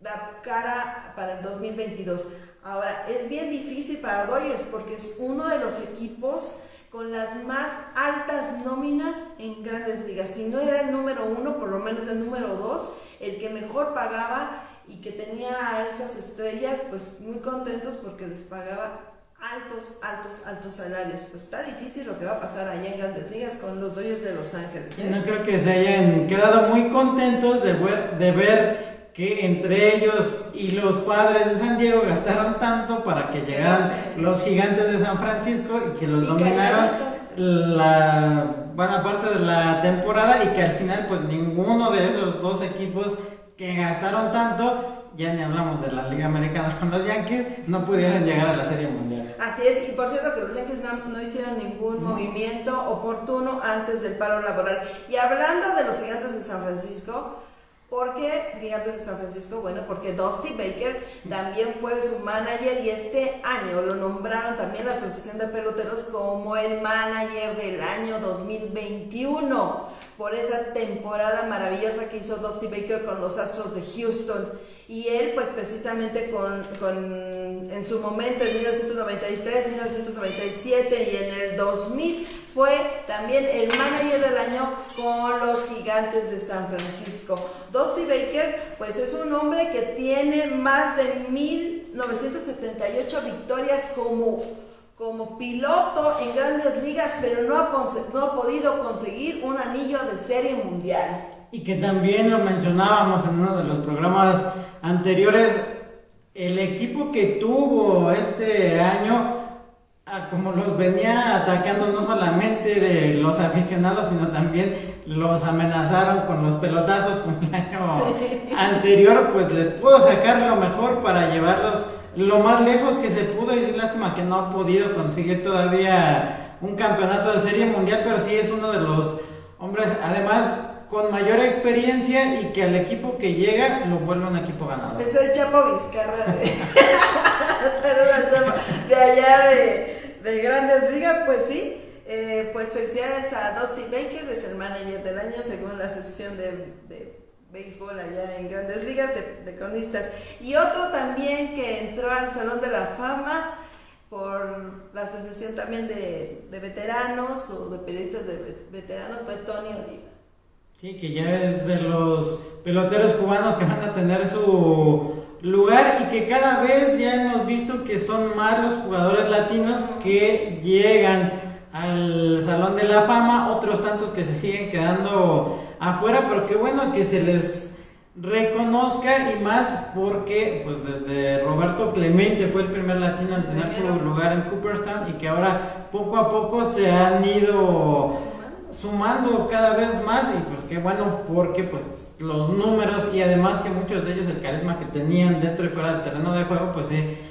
dar cara para el 2022. Ahora, es bien difícil para Dodgers porque es uno de los equipos con las más altas nóminas en grandes ligas. Si no era el número uno, por lo menos el número dos, el que mejor pagaba y que tenía a estas estrellas, pues muy contentos porque les pagaba altos, altos, altos salarios. Pues está difícil lo que va a pasar allá en Grandes Ligas con los Dodgers de Los Ángeles. ¿eh? No creo que se hayan quedado muy contentos de ver, de ver que entre ellos y los padres de San Diego gastaron tanto para que llegaran los gigantes de San Francisco y que los dominaron la buena parte de la temporada y que al final pues ninguno de esos dos equipos que gastaron tanto ya ni hablamos de la Liga Americana con los Yankees, no pudieron llegar a la Serie Mundial. Así es, y por cierto que los Yankees no, hicieron ningún movimiento oportuno antes del paro laboral. Y hablando de los gigantes de San Francisco, ¿Por qué Gigantes de San Francisco? Bueno, porque Dusty Baker también fue su manager y este año lo nombraron también la Asociación de Peloteros como el manager del año 2021 por esa temporada maravillosa que hizo Dusty Baker con los Astros de Houston. Y él, pues precisamente con, con, en su momento, en 1993, 1997 y en el 2000, fue también el manager del año con los gigantes de San Francisco. Dusty Baker, pues es un hombre que tiene más de 1978 victorias como como piloto en grandes ligas, pero no ha, no ha podido conseguir un anillo de serie mundial. Y que también lo mencionábamos en uno de los programas anteriores, el equipo que tuvo este año, como los venía atacando no solamente de los aficionados, sino también los amenazaron con los pelotazos como el año anterior, pues les pudo sacar lo mejor para llevarlos lo más lejos que se pudo y es lástima que no ha podido conseguir todavía un campeonato de serie mundial, pero sí es uno de los hombres, además con mayor experiencia y que al equipo que llega lo vuelve un equipo ganador. Es el Chapo Vizcarra de, de allá de, de, Grandes Ligas, pues sí. Eh, pues felicidades a Dusty Baker, es el manager del año según la asociación de, de béisbol allá en grandes ligas de, cronistas. Y otro también que entró al Salón de la Fama por la asociación también de, veteranos o de periodistas de veteranos fue Tony Oliva. Sí, que ya es de los peloteros cubanos que van a tener su lugar y que cada vez ya hemos visto que son más los jugadores latinos que llegan al Salón de la Fama, otros tantos que se siguen quedando afuera, pero qué bueno que se les reconozca y más porque pues desde Roberto Clemente fue el primer latino en tener su lugar en Cooperstown y que ahora poco a poco se han ido sumando cada vez más y pues qué bueno porque pues los números y además que muchos de ellos el carisma que tenían dentro y fuera del terreno de juego pues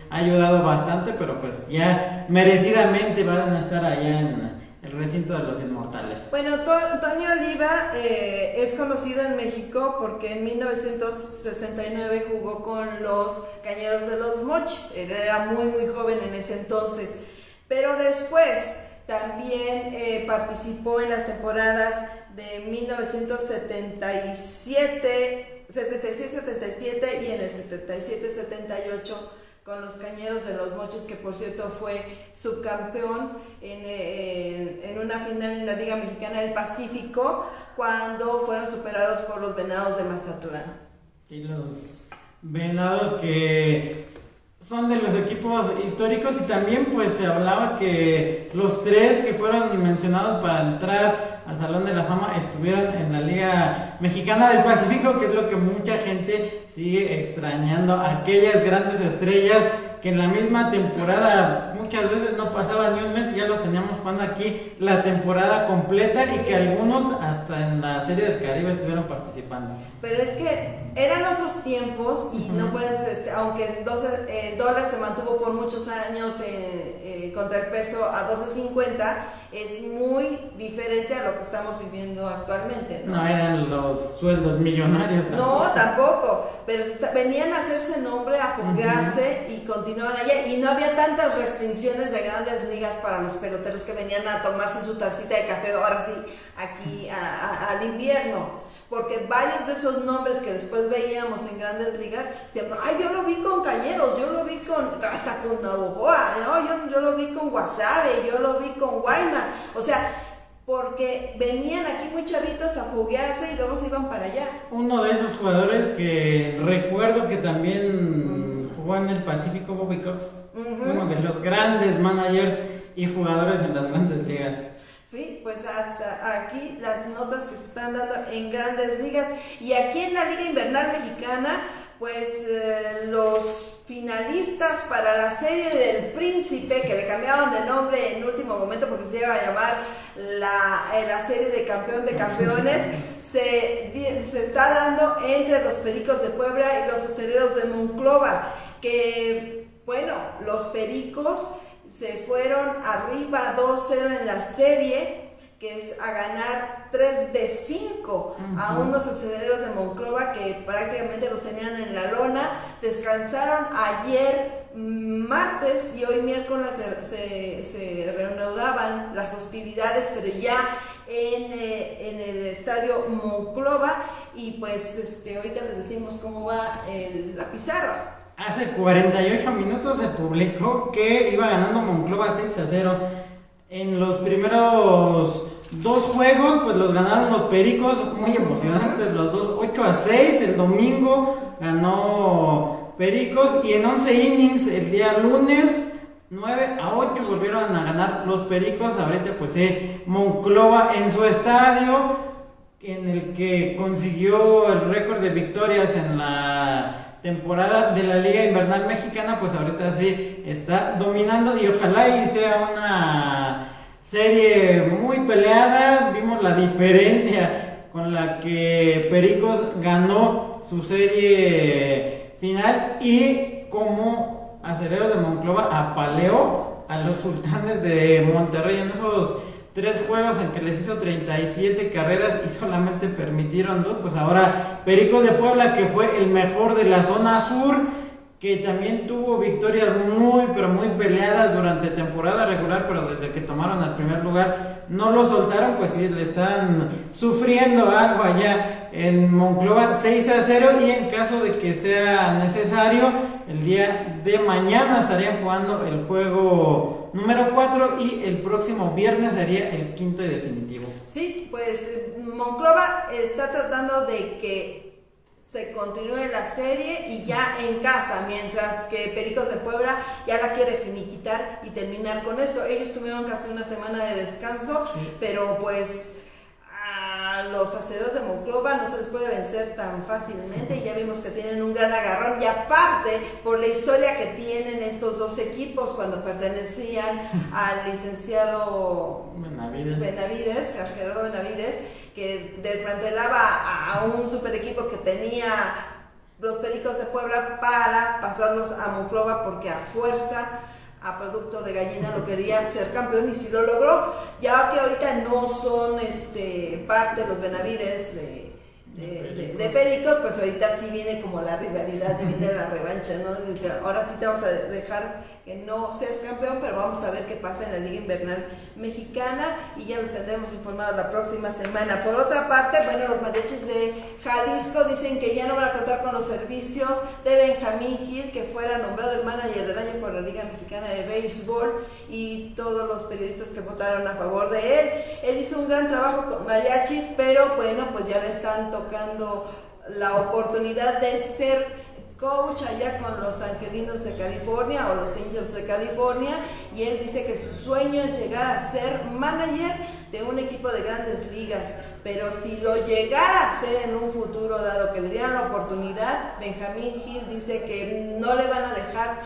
ha ayudado bastante pero pues ya merecidamente van a estar allá en el recinto de los inmortales. Bueno, Tony Oliva eh, es conocido en México porque en 1969 jugó con los Cañeros de los Mochis. Era muy, muy joven en ese entonces. Pero después también eh, participó en las temporadas de 1977, 77-77 y en el 77-78 con los Cañeros de los Mochos, que por cierto fue subcampeón en, en, una final en la Liga Mexicana del Pacífico, cuando fueron superados por los Venados de Mazatlán. Y los Venados que son de los equipos históricos y también pues se hablaba que los tres que fueron mencionados para entrar al Salón de la Fama estuvieron en la Liga Mexicana del Pacífico, que es lo que mucha gente sigue extrañando, aquellas grandes estrellas que en la misma temporada muchas veces no pasaba ni un mes y ya los teníamos jugando aquí la temporada completa y que algunos hasta en la Serie del Caribe estuvieron participando. Pero es que eran otros tiempos y no puedes, este, aunque el dólar se mantuvo por muchos años eh, eh, contra el peso a 12.50, es muy diferente a lo que estamos viviendo actualmente. No, eran los sueldos millonarios. Tampoco. No, tampoco, pero venían a hacerse nombre, a fugarse y continuaban allá. Y no había tantas restricciones de grandes ligas para los peloteros que venían a tomarse su tacita de café, ahora sí, aquí al invierno porque varios de esos nombres que después veíamos en grandes ligas, siempre, ay, yo lo vi con Cañeros, yo lo vi con, hasta con Navajoa, yo, yo, lo vi con Wasabe, yo lo vi con Guaymas, o sea, porque venían aquí muy chavitos a foguearse y luego se iban para allá. Uno de esos jugadores que recuerdo que también jugó en el Pacífico, Bobby Cox, uno de los grandes managers y jugadores en las grandes ligas. Sí, pues hasta aquí las notas que se están dando en grandes ligas. Y aquí en la Liga Invernal Mexicana, pues eh, los finalistas para la serie del príncipe, que le cambiaron de nombre en último momento porque se iba a llamar la, eh, la serie de campeón de campeones, se, se está dando entre los Pericos de Puebla y los aceleros de Monclova, que bueno, los Pericos se fueron arriba 2-0 en la serie, que es a ganar 3 de 5 a unos aceleros de Monclova que prácticamente los tenían en la lona. Descansaron ayer martes y hoy miércoles se, se, reanudaban las hostilidades, pero ya en, eh, en, el estadio Monclova. Y pues este, ahorita les decimos cómo va el, la pizarra. Hace 48 minutos se publicó que iba ganando Monclova 6 a 0. En los primeros dos juegos, pues los ganaron los Pericos, muy emocionantes los dos, 8 a 6. El domingo ganó Pericos y en 11 innings el día lunes. 9 a 8 volvieron a ganar los Pericos. Ahorita pues eh, Monclova en su estadio, en el que consiguió el récord de victorias en la temporada de la Liga Invernal Mexicana, pues ahorita sí está dominando y ojalá y sea una serie muy peleada. Vimos la diferencia con la que Pericos ganó su serie final y como Aceleros de Monclova apaleó a los sultanes de Monterrey en esos tres juegos en que les hizo 37 carreras y solamente permitieron dos, pues ahora Pericos de Puebla, que fue el mejor de la zona sur, que también tuvo victorias muy, pero muy peleadas durante temporada regular, pero desde que tomaron el primer lugar no lo soltaron, pues sí, le están sufriendo algo allá en Monclova 6 a 0 y en caso de que sea necesario, el día de mañana estarían jugando el juego número 4 y el próximo viernes sería el quinto y definitivo. Sí, pues Monclova está tratando de que se continúe la serie y ya en casa, mientras que Pericos de Puebla ya la quiere finiquitar y terminar con esto. Ellos tuvieron casi una semana de descanso, pero pues los aceros de Monclova no se les puede vencer tan fácilmente y ya vimos que tienen un gran agarrón. Y aparte por la historia que tienen estos dos equipos cuando pertenecían al licenciado Benavides, Benavides Gerardo Benavides, que desmantelaba a un super equipo que tenía los Pericos de Puebla para pasarlos a Monclova porque a fuerza a producto de gallina lo quería ser campeón y si lo logró, ya que ahorita no son este parte de los Benavides de, de, Pericos, pues ahorita sí viene como la rivalidad y viene la revancha, ¿no? Ahora sí te vamos a dejar que no seas campeón, pero vamos a ver qué pasa en la Liga Invernal Mexicana y ya los tendremos informados la próxima semana. Por otra parte, bueno, los mariachis de Jalisco dicen que ya no van a contar con los servicios de Benjamín Gil, que fuera nombrado el manager del año por la Liga Mexicana de Béisbol y todos los periodistas que votaron a favor de él. Él hizo un gran trabajo con mariachis, pero bueno, pues ya le están tocando la oportunidad de ser coach allá con los Angelinos de California o los Angels de California y él dice que su sueño es llegar a ser manager de un equipo de grandes ligas, pero si lo llegara a ser en un futuro dado que le dieran la oportunidad, Benjamín Hill dice que no le van a dejar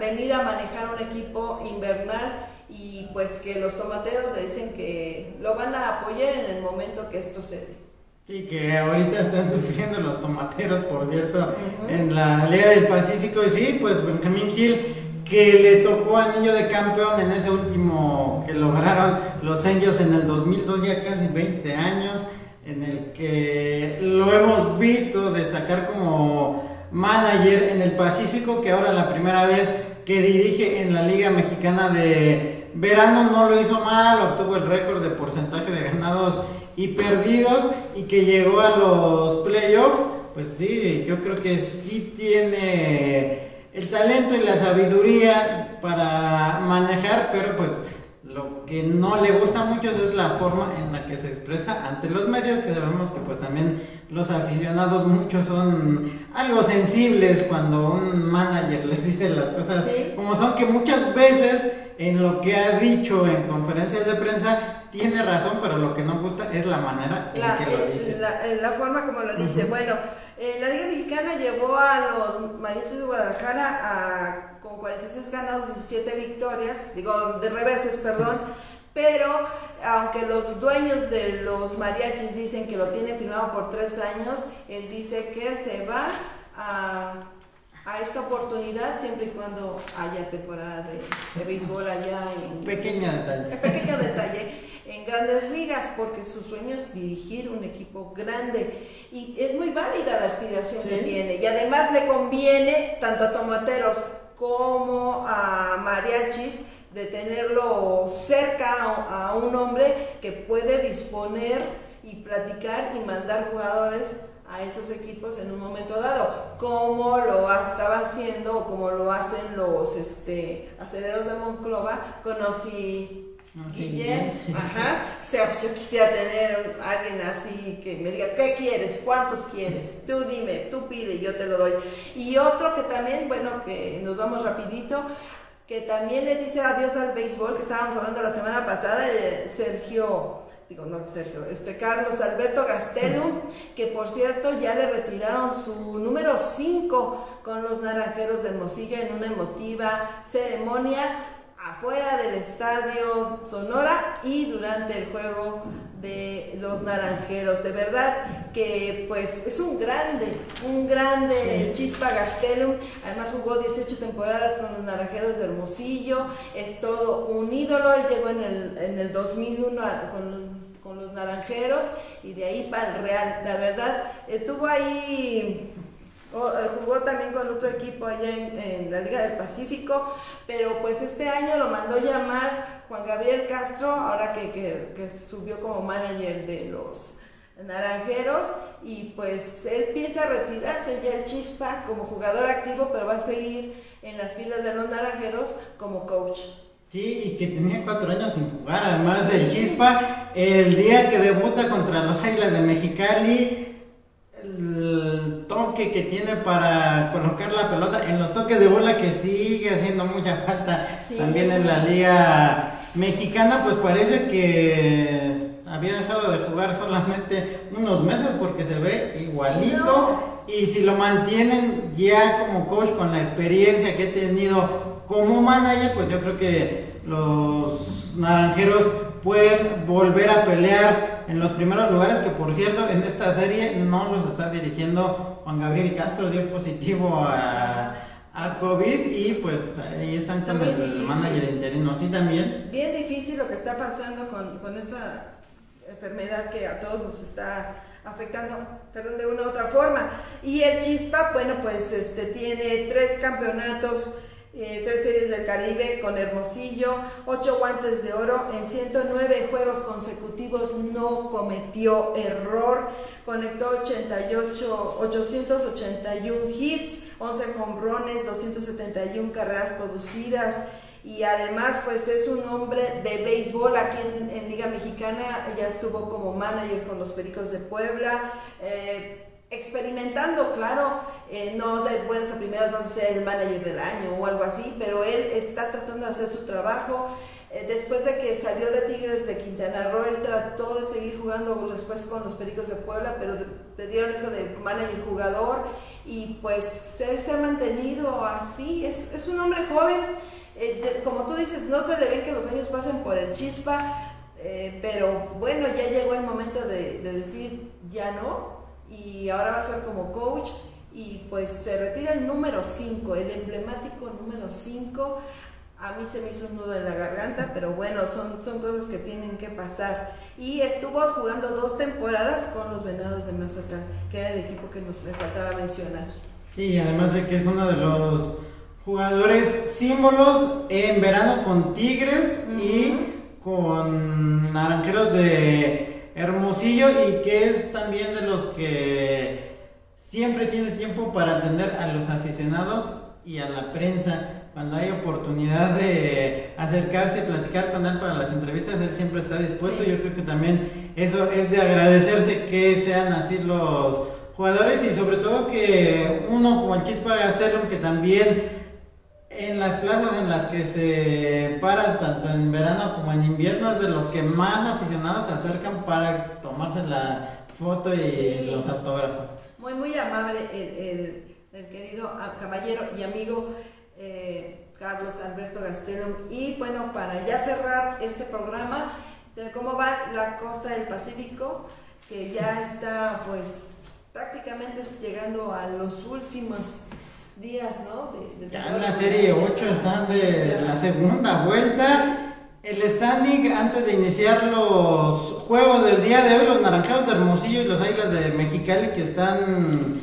venir a manejar un equipo invernal y pues que los tomateros le dicen que lo van a apoyar en el momento que esto se dé. Y que ahorita están sufriendo los tomateros, por cierto, en la Liga del Pacífico. Y sí, pues Benjamín Gil, que le tocó anillo de campeón en ese último que lograron los Angels en el 2002, ya casi 20 años, en el que lo hemos visto destacar como manager en el Pacífico, que ahora la primera vez que dirige en la Liga Mexicana de Verano no lo hizo mal, obtuvo el récord de porcentaje de ganados y perdidos y que llegó a los playoffs, pues sí, yo creo que sí tiene el talento y la sabiduría para manejar, pero pues lo que no le gusta mucho es la forma en la que se expresa ante los medios, que sabemos que pues también los aficionados muchos son algo sensibles cuando un manager les dice las cosas como son, que muchas veces en lo que ha dicho en conferencias de prensa tiene razón, pero lo que no gusta es la manera en que lo dice. La, forma como lo dice. Bueno, eh, la Liga Mexicana llevó a los mariachis de Guadalajara a con 46 ganados, 17 victorias, digo, de reveses, perdón. Pero aunque los dueños de los mariachis dicen que lo tienen firmado por tres años, él dice que se va a a esta oportunidad siempre y cuando haya temporada de, béisbol allá en... Pequeño detalle. Pequeño detalle. En grandes ligas, porque su sueño es dirigir un equipo grande. Y es muy válida la aspiración que tiene. Y además le conviene tanto a tomateros como a mariachis de tenerlo cerca a un hombre que puede disponer y platicar y mandar jugadores a esos equipos en un momento dado, como lo estaba haciendo o como lo hacen los este, aceleros de Monclova, conocí Guillén, ajá, o sea, pues yo quisiera tener a alguien así que me diga, ¿qué quieres? ¿Cuántos quieres? Tú dime, tú pide y yo te lo doy. Y otro que también, bueno, que nos vamos rapidito, que también le dice adiós al béisbol, que estábamos hablando la semana pasada, Sergio digo, no Sergio, este Carlos Alberto Gastelum, que por cierto ya le retiraron su número 5 con los Naranjeros de Hermosillo en una emotiva ceremonia afuera del estadio Sonora y durante el juego de los Naranjeros. De verdad que pues es un grande, un grande Chispa Gastelum. Además jugó 18 temporadas con los Naranjeros de Hermosillo. Es todo un ídolo. Él llegó en el, en el 2001 con con los naranjeros y de ahí para el Real. La verdad, estuvo ahí, eh, jugó también con otro equipo allá en, la Liga del Pacífico, pero pues este año lo mandó llamar Juan Gabriel Castro, ahora que, que, subió como manager de los naranjeros y pues él piensa retirarse ya el Chispa como jugador activo, pero va a seguir en las filas de los naranjeros como coach. Sí, y que tenía cuatro años sin jugar. Además, el Chispa, el día que debuta contra los Águilas de Mexicali, el toque que tiene para colocar la pelota en los toques de bola que sigue haciendo mucha falta también en la liga mexicana, pues parece que había dejado de jugar solamente unos meses porque se ve igualito. Y si lo mantienen ya como coach con la experiencia que he tenido como manager, pues yo creo que los naranjeros pueden volver a pelear en los primeros lugares, que por cierto en esta serie no los está dirigiendo Juan Gabriel Castro, dio positivo a, a COVID y pues ahí están con el, manager interino, sí también. Bien difícil lo que está pasando con, con esa enfermedad que a todos nos está afectando, perdón, de una u otra forma. Y el Chispa, bueno, pues este tiene tres campeonatos eh, tres series del Caribe con Hermosillo, ocho guantes de oro, en 109 juegos consecutivos no cometió error, conectó 88, 881 hits, 11 hombrones, 271 carreras producidas. Y además pues es un hombre de béisbol. Aquí en, Liga Mexicana, ya estuvo como manager con los Pericos de Puebla. Eh, experimentando, claro, eh, no de buenas a primeras vas a ser el manager del año o algo así, pero él está tratando de hacer su trabajo. Eh, después de que salió de Tigres de Quintana Roo, él trató de seguir jugando después con los Pericos de Puebla, pero te dieron eso de manager jugador y pues él se ha mantenido así, es, es un hombre joven, eh, como tú dices, no se le ven que los años pasen por el chispa, pero bueno, ya llegó el momento de decir ya no y ahora va a ser como coach y pues se retira el número 5, el emblemático número 5 a mí se me hizo un nudo en la garganta, pero bueno, son, son cosas que tienen que pasar. Y estuvo jugando dos temporadas con los Venados de Mazatlán, que era el equipo que nos me faltaba mencionar. Sí, además de que es uno de los jugadores símbolos en verano con Tigres y con Naranjeros de Hermosillo y que es también de los que siempre tiene tiempo para atender a los aficionados y a la prensa cuando hay oportunidad de acercarse, platicar con él para las entrevistas, él siempre está dispuesto. Yo creo que también eso es de agradecerse que sean así los jugadores y sobre todo que uno como el Chispa Gastelum, que también en las plazas en las que se para tanto en verano como en invierno es de los que más aficionados se acercan para tomarse la foto y los autógrafos. Muy, muy amable el, el querido caballero y amigo eh, Carlos Alberto Gastelum. Y bueno, para ya cerrar este programa, de cómo va la costa del Pacífico, que ya está pues prácticamente llegando a los últimos días, ¿no? ya en la serie 8 están de la segunda vuelta. El standing antes de iniciar los juegos del día de hoy, los Naranjeros de Hermosillo y los Águilas de Mexicali que están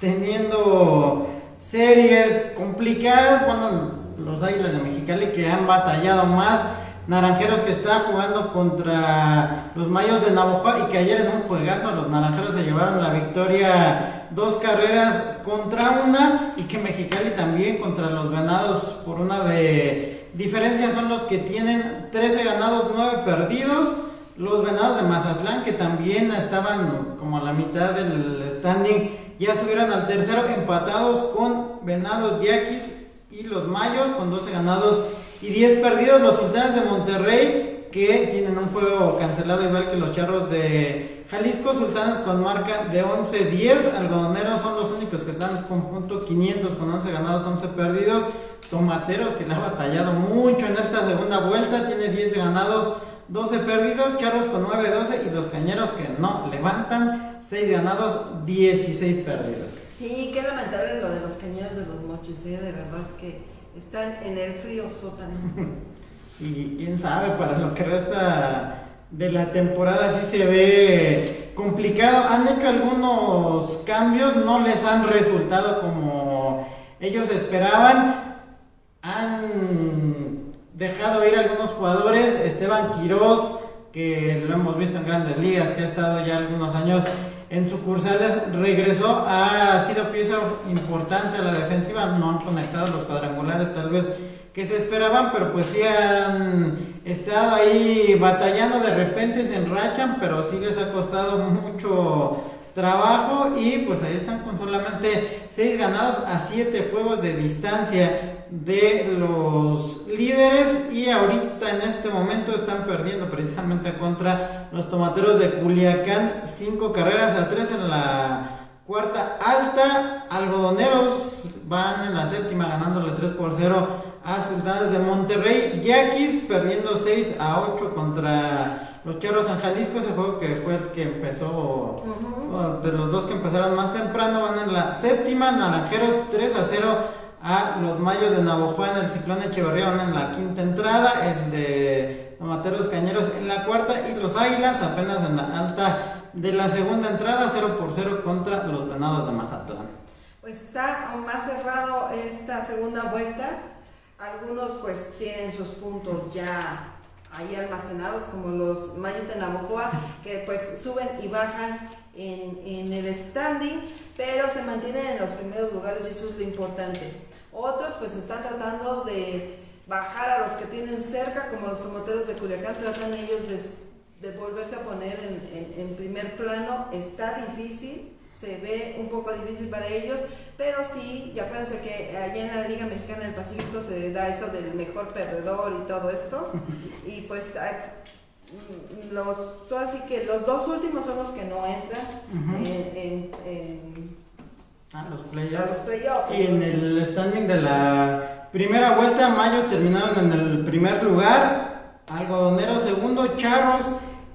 teniendo series complicadas, bueno, los Águilas de Mexicali que han batallado más, Naranjeros que está jugando contra los Mayos de Navajo y que ayer en un juegazo los Naranjeros se llevaron la victoria dos carreras contra una y que Mexicali también contra los Venados por una de diferencia son los que tienen 13 ganados, 9 perdidos. Los Venados de Mazatlán que también estaban como a la mitad del standing ya subieron al tercero empatados con Venados Yaquis y los Mayos con 12 ganados y 10 perdidos. Los Sultanes de Monterrey que tienen un juego cancelado igual que los Charros de Jalisco. Sultanes con marca de 11-10. Algodoneros son los únicos que están con punto 500 con 11 ganados, 11 perdidos. Tomateros que le ha batallado mucho en esta segunda vuelta. Tiene 10 ganados. 12 perdidos, Charros con 9-12 y los Cañeros que no levantan, 6 ganados, 16 perdidos. Sí, qué lamentable lo de los Cañeros de los Moches, ¿eh? de verdad que están en el frío sótano. y quién sabe, para lo que resta de la temporada sí se ve complicado. Han hecho algunos cambios, no les han resultado como ellos esperaban. Han dejado ir algunos jugadores, Esteban Quiroz, que lo hemos visto en grandes ligas, que ha estado ya algunos años en sucursales, regresó, ha sido pieza importante a la defensiva, no han conectado los cuadrangulares tal vez que se esperaban, pero pues sí han estado ahí batallando, de repente se enrachan, pero sí les ha costado mucho trabajo y pues ahí están con solamente 6 ganados a 7 juegos de distancia de los líderes y ahorita en este momento están perdiendo precisamente contra los tomateros de Culiacán 5 carreras a 3 en la cuarta alta. Algodoneros van en la séptima ganándole 3 por 0 a Sultanes de Monterrey Yaquis perdiendo 6 a 8 contra los Charros en Jalisco, ese juego que fue el que empezó, de los dos que empezaron más temprano, van en la séptima, Naranjeros 3 a 0 a los Mayos de Navojuana, el Ciclón Echeverría van en la quinta entrada, el de Tomateros Cañeros en la cuarta y los Águilas apenas en la alta de la segunda entrada, 0 por 0 contra los Venados de Mazatlán. Pues está más cerrado esta segunda vuelta, algunos pues tienen sus puntos ya ahí almacenados como los mayos de Navajoa que pues suben y bajan en, en, el standing, pero se mantienen en los primeros lugares y eso es lo importante. Otros pues están tratando de bajar a los que tienen cerca, como los tomateros de Culiacán, tratan ellos de, de volverse a poner en, en, en, primer plano. Está difícil, se ve un poco difícil para ellos, pero sí, y acuérdense que allá en la Liga Mexicana del Pacífico se da esto del mejor perdedor y todo esto, y pues los, así que los dos últimos son los que no entran en, en, ah, los playoffs. y en el standing de la primera vuelta, Mayos terminaron en el primer lugar, Algodonero segundo, Charros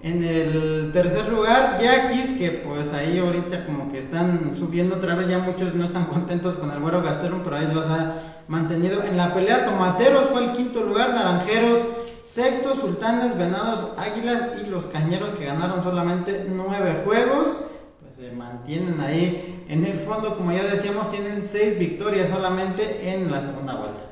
en el tercer lugar, Yaquis, que pues ahí ahorita como que están subiendo otra vez, ya muchos no están contentos con el güero Gasterón, pero ahí los ha mantenido. En la pelea, Tomateros fue el quinto lugar, Naranjeros sexto, Sultanes, Venados, Águilas y los Cañeros que ganaron solamente nueve juegos, pues se mantienen ahí en el fondo, como ya decíamos, tienen seis victorias solamente en la segunda vuelta.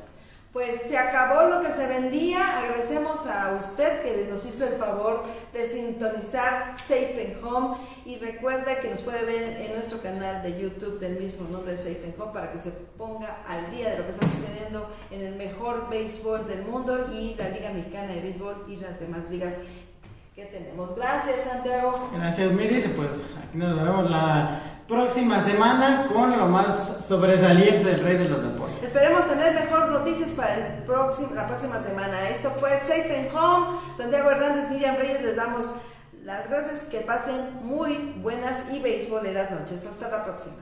Pues se acabó lo que se vendía. Agradecemos a usted que nos hizo el favor de sintonizar Safe and Home y recuerda que nos puede ver en nuestro canal de YouTube del mismo nombre de Safe and Home para que se ponga al día de lo que está sucediendo en el mejor béisbol del mundo y la Liga Mexicana de Béisbol y las demás ligas que tenemos. Gracias, Santiago. Gracias, Miris. Pues aquí nos veremos la próxima semana con lo más sobresaliente del rey de los deportes. Esperemos tener mejor noticias para el próximo, la próxima semana. Esto fue Safe and Home. Santiago Hernández, Miriam Reyes, les damos las gracias. Que pasen muy buenas y beisboleras noches. Hasta la próxima.